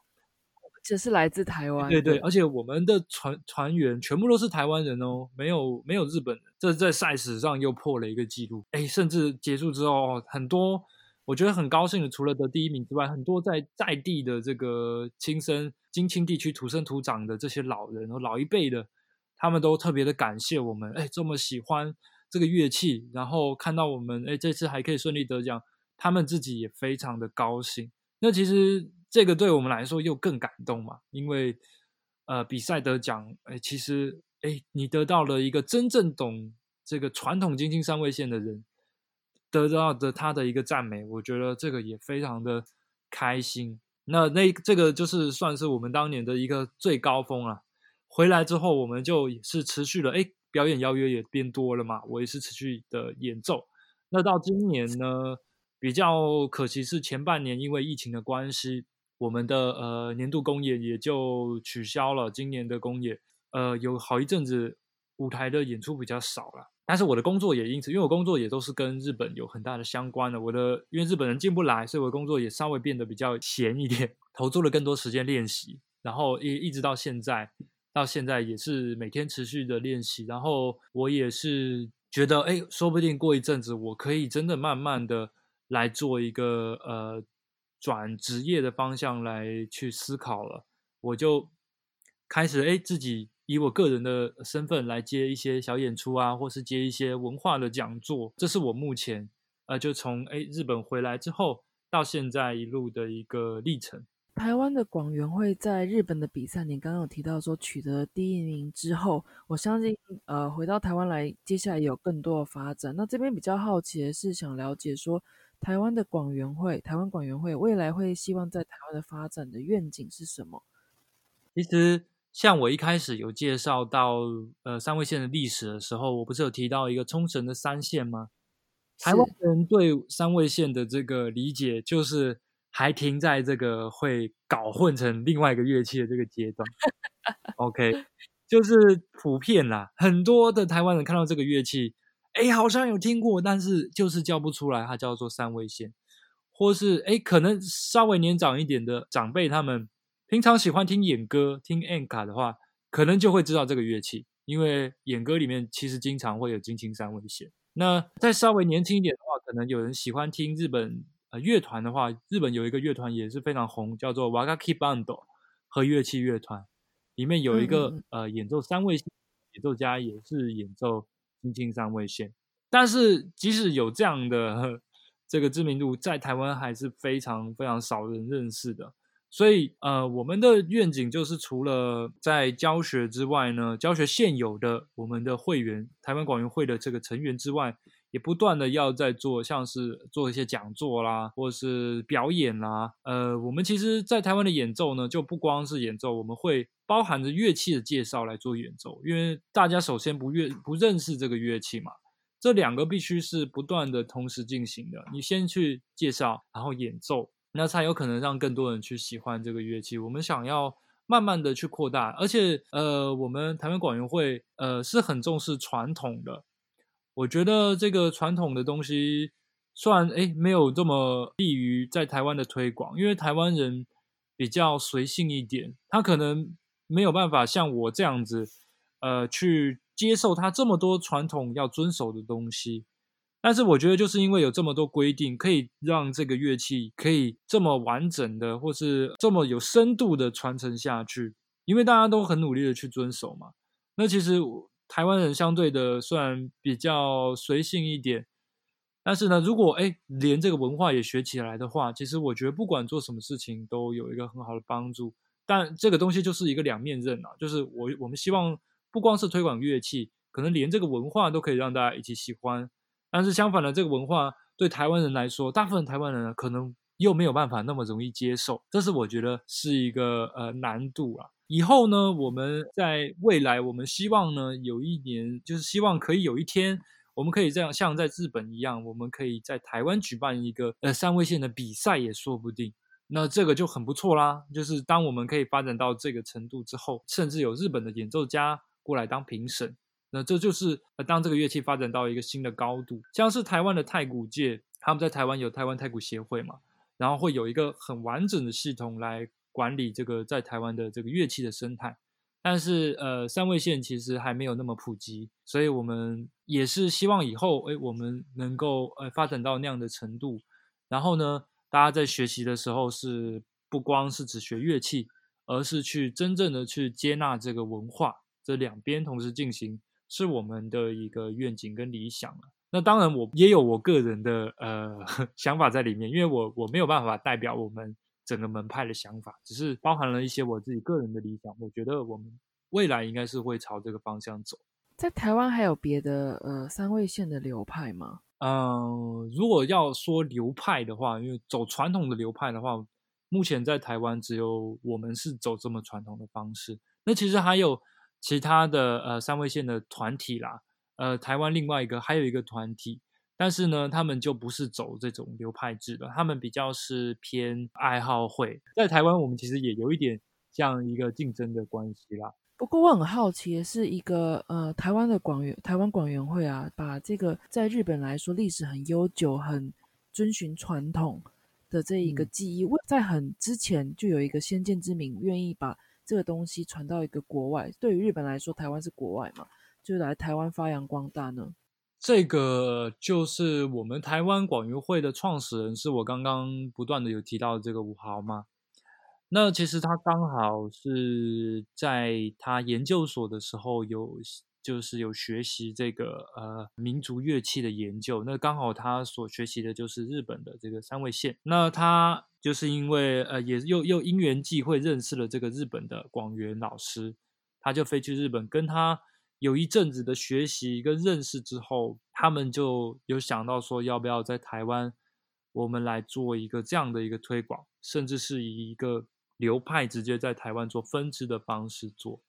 这是来自台湾，对对，而且我们的船船员全部都是台湾人哦，没有没有日本人，这在赛史上又破了一个记录。哎，甚至结束之后，很多我觉得很高兴的，除了得第一名之外，很多在在地的这个亲生金青地区土生土长的这些老人哦，老一辈的，他们都特别的感谢我们，哎，这么喜欢这个乐器，然后看到我们，哎，这次还可以顺利得奖，他们自己也非常的高兴。那其实这个对我们来说又更感动嘛，因为呃，比赛得奖，哎，其实哎，你得到了一个真正懂这个传统金津三味线的人得到的他的一个赞美，我觉得这个也非常的开心。那那这个就是算是我们当年的一个最高峰了。回来之后，我们就也是持续了，哎，表演邀约也变多了嘛，我也是持续的演奏。那到今年呢，比较可惜是前半年因为疫情的关系，我们的呃年度公演也就取消了。今年的公演，呃，有好一阵子舞台的演出比较少了。但是我的工作也因此，因为我工作也都是跟日本有很大的相关的，我的因为日本人进不来，所以我的工作也稍微变得比较闲一点，(laughs) 投注了更多时间练习，然后一一直到现在，到现在也是每天持续的练习，然后我也是觉得，哎，说不定过一阵子我可以真的慢慢的来做一个呃转职业的方向来去思考了，我就开始哎自己。以我个人的身份来接一些小演出啊，或是接一些文化的讲座，这是我目前呃，就从哎日本回来之后到现在一路的一个历程。台湾的广元会在日本的比赛，你刚刚有提到说取得第一名之后，我相信呃回到台湾来，接下来有更多的发展。那这边比较好奇的是，想了解说台湾的广元会，台湾广元会未来会希望在台湾的发展的愿景是什么？其实。像我一开始有介绍到呃三位线的历史的时候，我不是有提到一个冲绳的三线吗？台湾人对三位线的这个理解，就是还停在这个会搞混成另外一个乐器的这个阶段。OK，就是普遍啦，很多的台湾人看到这个乐器，哎，好像有听过，但是就是叫不出来，它叫做三味线，或是哎，可能稍微年长一点的长辈他们。平常喜欢听演歌、听 N 卡的话，可能就会知道这个乐器，因为演歌里面其实经常会有金青三味线。那再稍微年轻一点的话，可能有人喜欢听日本呃乐团的话，日本有一个乐团也是非常红，叫做 Wagaki Band 和乐器乐团，里面有一个呃演奏三味线演奏家也是演奏金青三味线。但是即使有这样的 (laughs) 这个知名度，在台湾还是非常非常少人认识的。所以，呃，我们的愿景就是，除了在教学之外呢，教学现有的我们的会员，台湾广元会的这个成员之外，也不断的要在做，像是做一些讲座啦，或是表演啦。呃，我们其实，在台湾的演奏呢，就不光是演奏，我们会包含着乐器的介绍来做演奏，因为大家首先不乐不认识这个乐器嘛，这两个必须是不断的同时进行的。你先去介绍，然后演奏。那才有可能让更多人去喜欢这个乐器。我们想要慢慢的去扩大，而且呃，我们台湾广元会呃是很重视传统的。我觉得这个传统的东西，虽然哎没有这么利于在台湾的推广，因为台湾人比较随性一点，他可能没有办法像我这样子，呃，去接受他这么多传统要遵守的东西。但是我觉得，就是因为有这么多规定，可以让这个乐器可以这么完整的，或是这么有深度的传承下去。因为大家都很努力的去遵守嘛。那其实台湾人相对的虽然比较随性一点，但是呢，如果哎连这个文化也学起来的话，其实我觉得不管做什么事情都有一个很好的帮助。但这个东西就是一个两面刃啊，就是我我们希望不光是推广乐器，可能连这个文化都可以让大家一起喜欢。但是相反的，这个文化对台湾人来说，大部分台湾人呢，可能又没有办法那么容易接受，这是我觉得是一个呃难度啊。以后呢，我们在未来，我们希望呢，有一年就是希望可以有一天，我们可以这样像在日本一样，我们可以在台湾举办一个呃三位线的比赛也说不定。那这个就很不错啦。就是当我们可以发展到这个程度之后，甚至有日本的演奏家过来当评审。那这就是呃，当这个乐器发展到一个新的高度，像是台湾的太鼓界，他们在台湾有台湾太鼓协会嘛，然后会有一个很完整的系统来管理这个在台湾的这个乐器的生态。但是呃，三味线其实还没有那么普及，所以我们也是希望以后，哎，我们能够呃发展到那样的程度。然后呢，大家在学习的时候是不光是只学乐器，而是去真正的去接纳这个文化。这两边同时进行，是我们的一个愿景跟理想了。那当然，我也有我个人的呃 (laughs) 想法在里面，因为我我没有办法代表我们整个门派的想法，只是包含了一些我自己个人的理想。我觉得我们未来应该是会朝这个方向走。在台湾还有别的呃三位线的流派吗？嗯，如果要说流派的话，因为走传统的流派的话，目前在台湾只有我们是走这么传统的方式。那其实还有其他的呃三位线的团体啦。呃，台湾另外一个还有一个团体，但是呢，他们就不是走这种流派制的，他们比较是偏爱好会。在台湾，我们其实也有一点像一个竞争的关系啦。不过我很好奇的是，一个呃台湾的广元台湾广元会啊，把这个在日本来说历史很悠久、很遵循传统的这一个记忆，在很之前就有一个先见之明，愿意把这个东西传到一个国外。对于日本来说，台湾是国外嘛？就来台湾发扬光大呢？这个就是我们台湾广元会的创始人，是我刚刚不断的有提到的这个五豪嘛。那其实他刚好是在他研究所的时候有，就是有学习这个呃民族乐器的研究。那刚好他所学习的就是日本的这个三味线。那他就是因为呃也又又因缘际会认识了这个日本的广元老师，他就飞去日本跟他。有一阵子的学习跟认识之后，他们就有想到说，要不要在台湾，我们来做一个这样的一个推广，甚至是以一个流派直接在台湾做分支的方式做，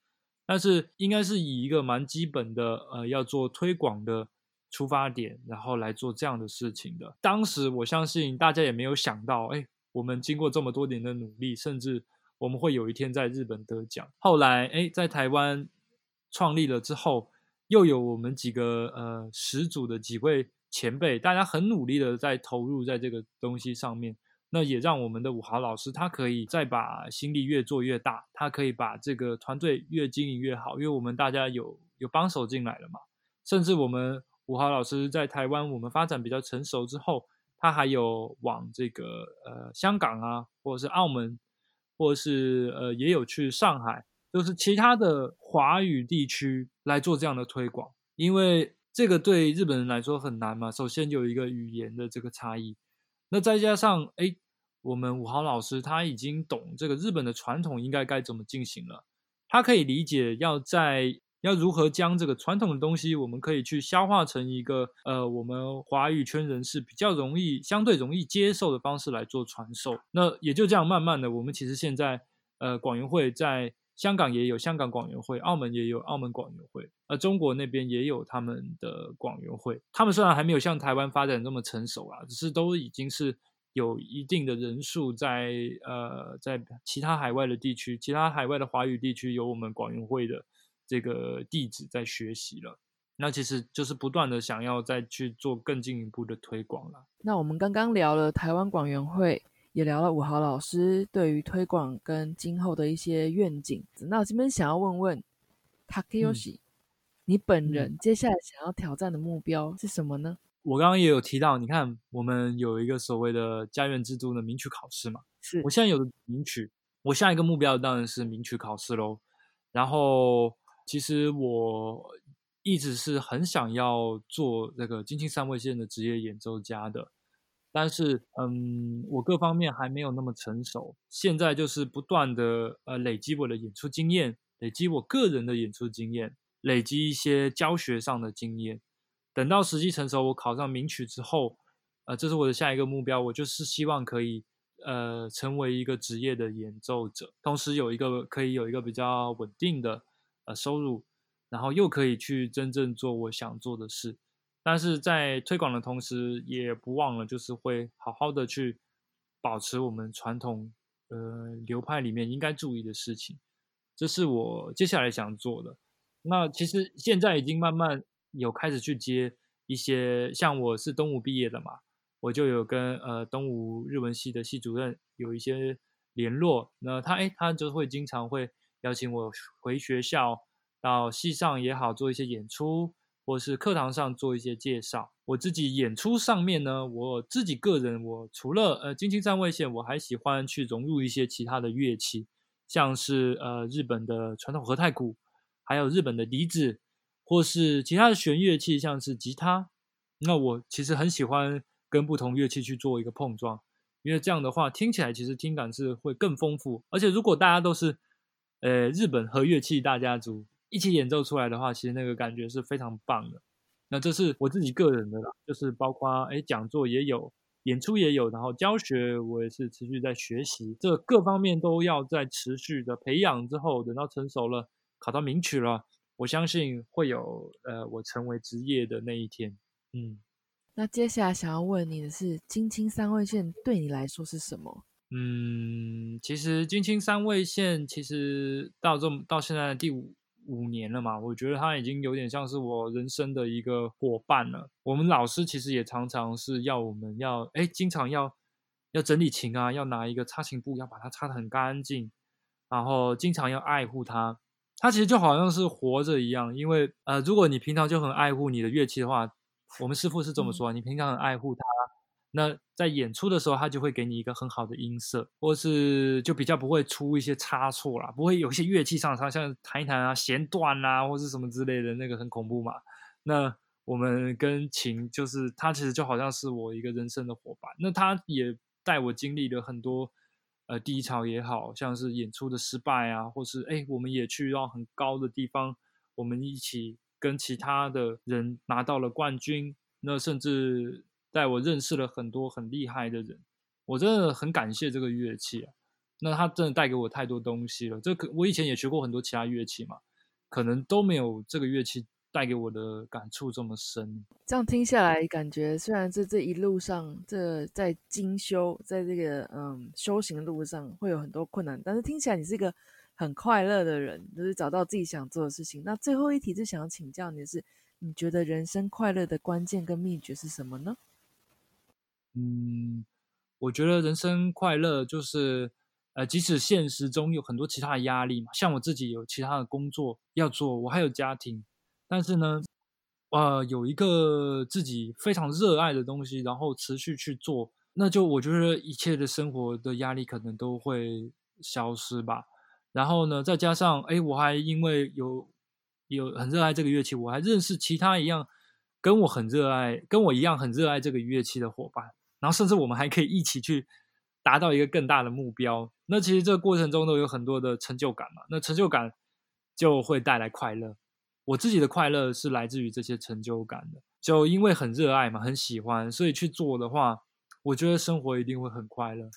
但是应该是以一个蛮基本的，呃，要做推广的出发点，然后来做这样的事情的。当时我相信大家也没有想到，哎，我们经过这么多年的努力，甚至我们会有一天在日本得奖。后来，哎，在台湾。创立了之后，又有我们几个呃始祖的几位前辈，大家很努力的在投入在这个东西上面，那也让我们的武豪老师他可以再把心力越做越大，他可以把这个团队越经营越好，因为我们大家有有帮手进来了嘛，甚至我们武豪老师在台湾我们发展比较成熟之后，他还有往这个呃香港啊，或者是澳门，或者是呃也有去上海。就是其他的华语地区来做这样的推广，因为这个对日本人来说很难嘛。首先有一个语言的这个差异，那再加上哎，我们武豪老师他已经懂这个日本的传统应该该怎么进行了，他可以理解要在要如何将这个传统的东西，我们可以去消化成一个呃，我们华语圈人士比较容易、相对容易接受的方式来做传授。那也就这样慢慢的，我们其实现在呃广元会在。香港也有香港广元会，澳门也有澳门广元会，而中国那边也有他们的广元会。他们虽然还没有像台湾发展这么成熟啊，只是都已经是有一定的人数在呃，在其他海外的地区，其他海外的华语地区有我们广元会的这个弟子在学习了。那其实就是不断的想要再去做更进一步的推广了。那我们刚刚聊了台湾广元会。也聊了武豪老师对于推广跟今后的一些愿景。那我这边想要问问 Takeyoshi，你本人接下来想要挑战的目标是什么呢？我刚刚也有提到，你看我们有一个所谓的家园制度的名曲考试嘛。是我现在有的名曲，我下一个目标当然是名曲考试喽。然后其实我一直是很想要做那个金青三位线的职业演奏家的。但是，嗯，我各方面还没有那么成熟。现在就是不断的呃累积我的演出经验，累积我个人的演出经验，累积一些教学上的经验。等到时机成熟，我考上名曲之后，呃，这是我的下一个目标。我就是希望可以呃成为一个职业的演奏者，同时有一个可以有一个比较稳定的呃收入，然后又可以去真正做我想做的事。但是在推广的同时，也不忘了，就是会好好的去保持我们传统呃流派里面应该注意的事情，这是我接下来想做的。那其实现在已经慢慢有开始去接一些，像我是东吴毕业的嘛，我就有跟呃东吴日文系的系主任有一些联络，那他哎他就会经常会邀请我回学校到系上也好做一些演出。或是课堂上做一些介绍，我自己演出上面呢，我自己个人，我除了呃金青三味线，我还喜欢去融入一些其他的乐器，像是呃日本的传统和太鼓，还有日本的笛子，或是其他的弦乐器，像是吉他。那我其实很喜欢跟不同乐器去做一个碰撞，因为这样的话听起来其实听感是会更丰富。而且如果大家都是呃日本和乐器大家族一起演奏出来的话，其实那个感觉是非常棒的。那这是我自己个人的啦，就是包括哎讲座也有，演出也有，然后教学我也是持续在学习，这各方面都要在持续的培养之后，等到成熟了，考到名曲了，我相信会有呃我成为职业的那一天。嗯，那接下来想要问你的是，金青三味线对你来说是什么？嗯，其实金青三味线其实到这到现在的第五。五年了嘛，我觉得他已经有点像是我人生的一个伙伴了。我们老师其实也常常是要我们要，哎，经常要要整理琴啊，要拿一个擦琴布，要把它擦得很干净，然后经常要爱护它。它其实就好像是活着一样，因为呃，如果你平常就很爱护你的乐器的话，我们师傅是这么说，你平常很爱护它。那在演出的时候，他就会给你一个很好的音色，或是就比较不会出一些差错啦，不会有一些乐器上它像弹一弹啊弦断啊，或是什么之类的，那个很恐怖嘛。那我们跟琴就是他其实就好像是我一个人生的伙伴，那他也带我经历了很多呃低潮也好像是演出的失败啊，或是哎我们也去到很高的地方，我们一起跟其他的人拿到了冠军，那甚至。带我认识了很多很厉害的人，我真的很感谢这个乐器啊。那它真的带给我太多东西了。这可我以前也学过很多其他乐器嘛，可能都没有这个乐器带给我的感触这么深。这样听下来，感觉虽然这这一路上，这在精修，在这个嗯修行的路上会有很多困难，但是听起来你是一个很快乐的人，就是找到自己想做的事情。那最后一题就想要请教你的是，你觉得人生快乐的关键跟秘诀是什么呢？嗯，我觉得人生快乐就是，呃，即使现实中有很多其他的压力嘛，像我自己有其他的工作要做，我还有家庭，但是呢，呃，有一个自己非常热爱的东西，然后持续去做，那就我觉得一切的生活的压力可能都会消失吧。然后呢，再加上，哎，我还因为有有很热爱这个乐器，我还认识其他一样跟我很热爱、跟我一样很热爱这个乐器的伙伴。然后甚至我们还可以一起去达到一个更大的目标。那其实这个过程中都有很多的成就感嘛。那成就感就会带来快乐。我自己的快乐是来自于这些成就感的。就因为很热爱嘛，很喜欢，所以去做的话，我觉得生活一定会很快乐。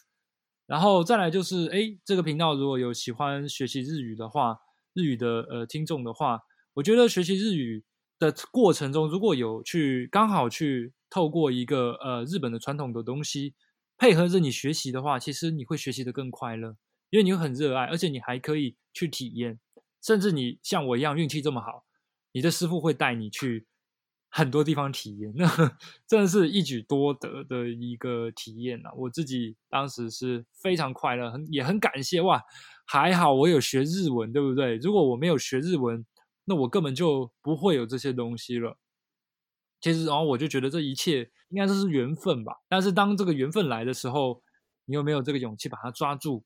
然后再来就是，哎，这个频道如果有喜欢学习日语的话，日语的呃听众的话，我觉得学习日语的过程中，如果有去刚好去。透过一个呃日本的传统的东西配合着你学习的话，其实你会学习的更快乐，因为你会很热爱，而且你还可以去体验，甚至你像我一样运气这么好，你的师傅会带你去很多地方体验，那 (laughs) 真的是一举多得的一个体验啊！我自己当时是非常快乐，很也很感谢哇，还好我有学日文，对不对？如果我没有学日文，那我根本就不会有这些东西了。其实，然后我就觉得这一切应该都是缘分吧。但是当这个缘分来的时候，你有没有这个勇气把它抓住？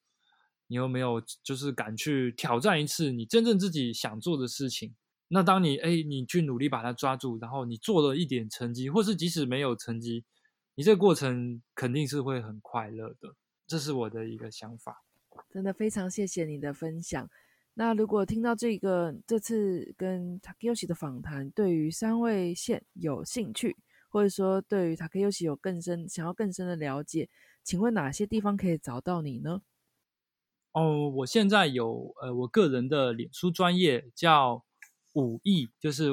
你有没有就是敢去挑战一次你真正自己想做的事情？那当你哎，你去努力把它抓住，然后你做了一点成绩，或是即使没有成绩，你这个过程肯定是会很快乐的。这是我的一个想法。真的非常谢谢你的分享。那如果听到这个这次跟 Takeyoshi 的访谈，对于三位线有兴趣，或者说对于 Takeyoshi 有更深想要更深的了解，请问哪些地方可以找到你呢？哦，我现在有呃我个人的脸书专业叫武艺，就是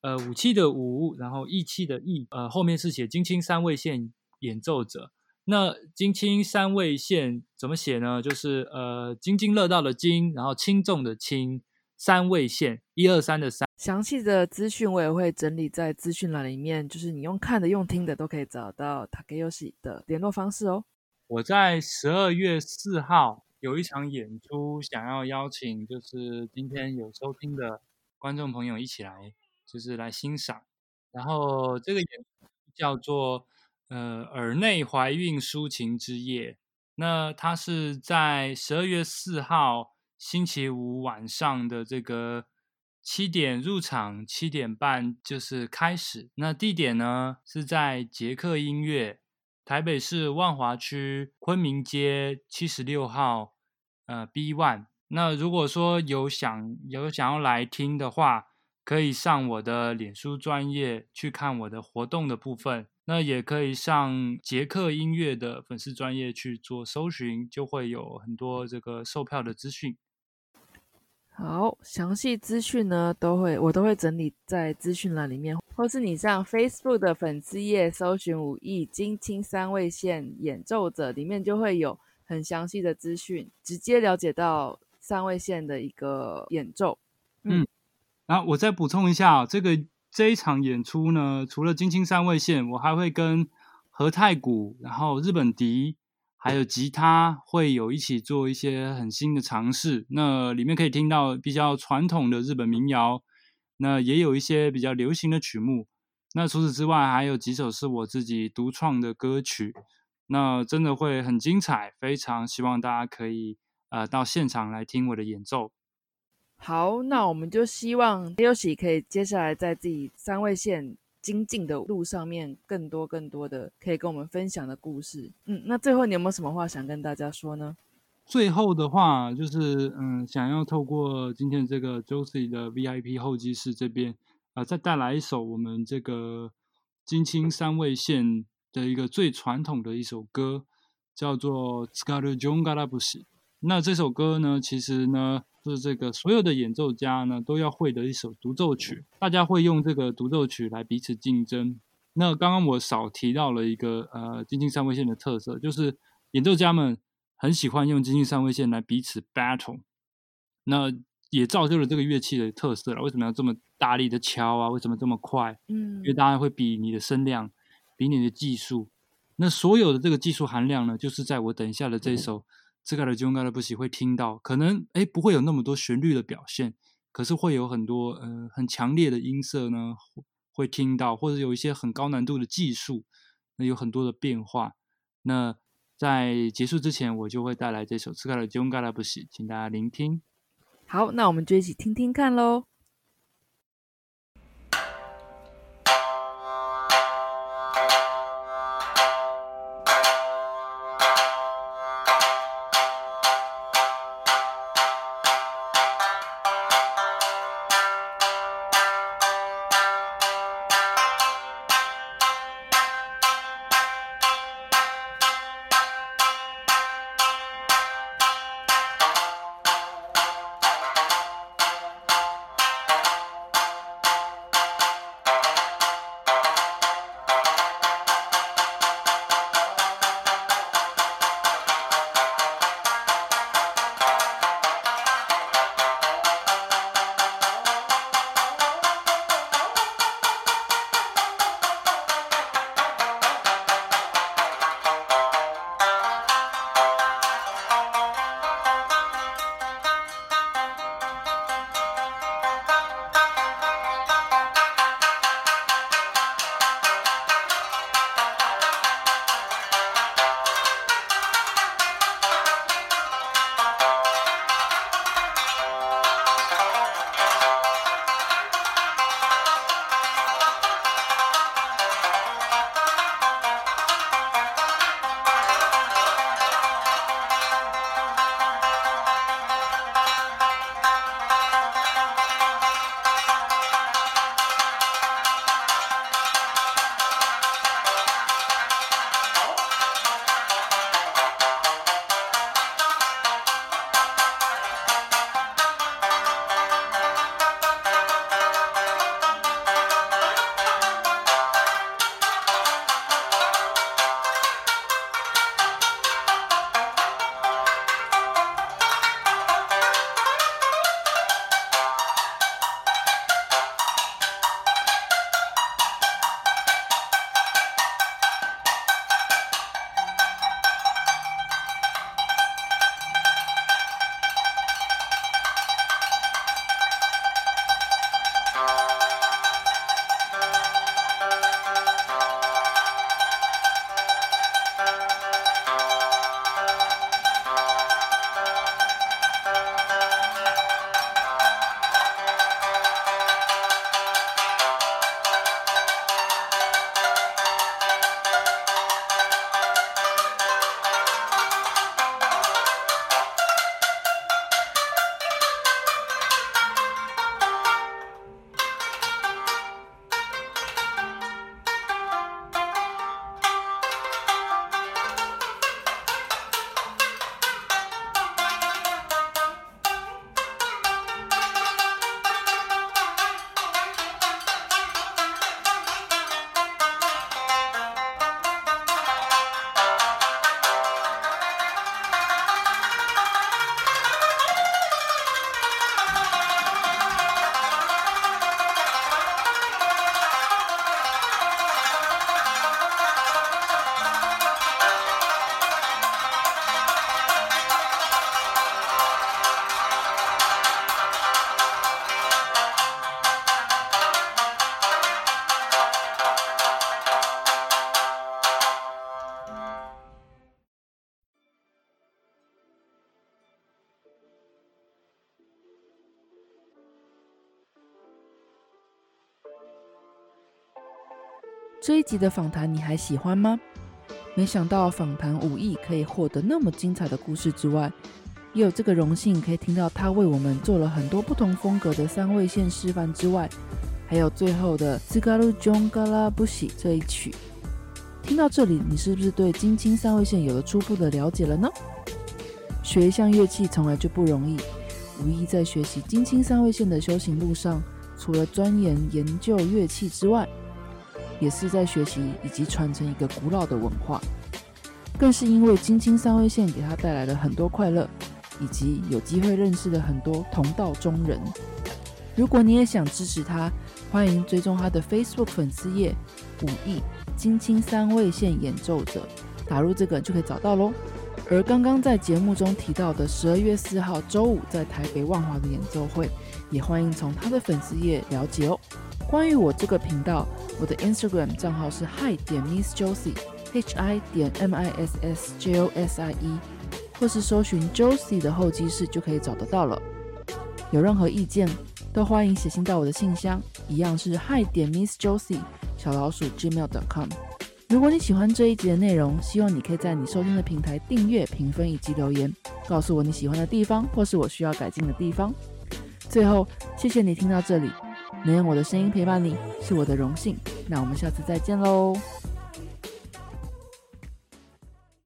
呃武器的武，然后义气的义，呃后面是写金青三位线演奏者。那金青三味线怎么写呢？就是呃津津乐道的津，然后轻重的轻，三味线一二三的三。详细的资讯我也会整理在资讯栏里面，就是你用看的、用听的都可以找到 Takeyoshi 的联络方式哦。我在十二月四号有一场演出，想要邀请就是今天有收听的观众朋友一起来，就是来欣赏。然后这个演出叫做。呃，耳内怀孕抒情之夜，那它是在十二月四号星期五晚上的这个七点入场，七点半就是开始。那地点呢是在捷克音乐，台北市万华区昆明街七十六号，呃 B one。那如果说有想有想要来听的话，可以上我的脸书专业去看我的活动的部分。那也可以上捷克音乐的粉丝专业去做搜寻，就会有很多这个售票的资讯。好，详细资讯呢都会我都会整理在资讯栏里面，或是你上 Facebook 的粉丝页搜寻“武艺金青三位线演奏者”，里面就会有很详细的资讯，直接了解到三位线的一个演奏。嗯，然后我再补充一下，这个这一场演出呢，除了金青三位线，我还会跟和太鼓，然后日本笛。还有吉他会有一起做一些很新的尝试，那里面可以听到比较传统的日本民谣，那也有一些比较流行的曲目。那除此之外，还有几首是我自己独创的歌曲，那真的会很精彩，非常希望大家可以呃到现场来听我的演奏。好，那我们就希望优喜可以接下来在自己三位线。精进的路上面，更多更多的可以跟我们分享的故事。嗯，那最后你有没有什么话想跟大家说呢？最后的话就是，嗯，想要透过今天这个 Josie 的 VIP 候机室这边，啊，再带来一首我们这个金青三位线的一个最传统的一首歌，叫做《Skaru Jongarabushi》。那这首歌呢，其实呢。是这个所有的演奏家呢都要会的一首独奏曲，大家会用这个独奏曲来彼此竞争。那刚刚我少提到了一个呃金星三位线的特色，就是演奏家们很喜欢用金星三位线来彼此 battle。那也造就了这个乐器的特色了。为什么要这么大力的敲啊？为什么这么快？嗯，因为大家会比你的声量，比你的技术。那所有的这个技术含量呢，就是在我等一下的这首。这个的就应该的不喜会听到，可能哎不会有那么多旋律的表现，可是会有很多呃很强烈的音色呢，会听到，或者有一些很高难度的技术，那有很多的变化。那在结束之前，我就会带来这首《这个的就应该的不喜》，请大家聆听。好，那我们就一起听听看喽。这一集的访谈你还喜欢吗？没想到访谈武艺可以获得那么精彩的故事之外，也有这个荣幸可以听到他为我们做了很多不同风格的三味线示范之外，还有最后的《z 嘎 g a 嘎 j g a l a b u s h i 这一曲。听到这里，你是不是对金青三味线有了初步的了解了呢？学一项乐器从来就不容易，武艺在学习金青三味线的修行路上，除了钻研研究乐器之外，也是在学习以及传承一个古老的文化，更是因为金青三味线给他带来了很多快乐，以及有机会认识了很多同道中人。如果你也想支持他，欢迎追踪他的 Facebook 粉丝页“武艺金青三味线演奏者”，打入这个就可以找到喽。而刚刚在节目中提到的十二月四号周五在台北万华的演奏会，也欢迎从他的粉丝页了解哦。关于我这个频道，我的 Instagram 账号是 hi 点 Miss Josie，H I 点 M I S S J O S I E，或是搜寻 Josie 的候机室就可以找得到了。有任何意见，都欢迎写信到我的信箱，一样是 hi 点 Miss Josie 小老鼠 gmail.com。如果你喜欢这一集的内容，希望你可以在你收听的平台订阅、评分以及留言，告诉我你喜欢的地方或是我需要改进的地方。最后，谢谢你听到这里。能用我的声音陪伴你是我的荣幸，那我们下次再见喽。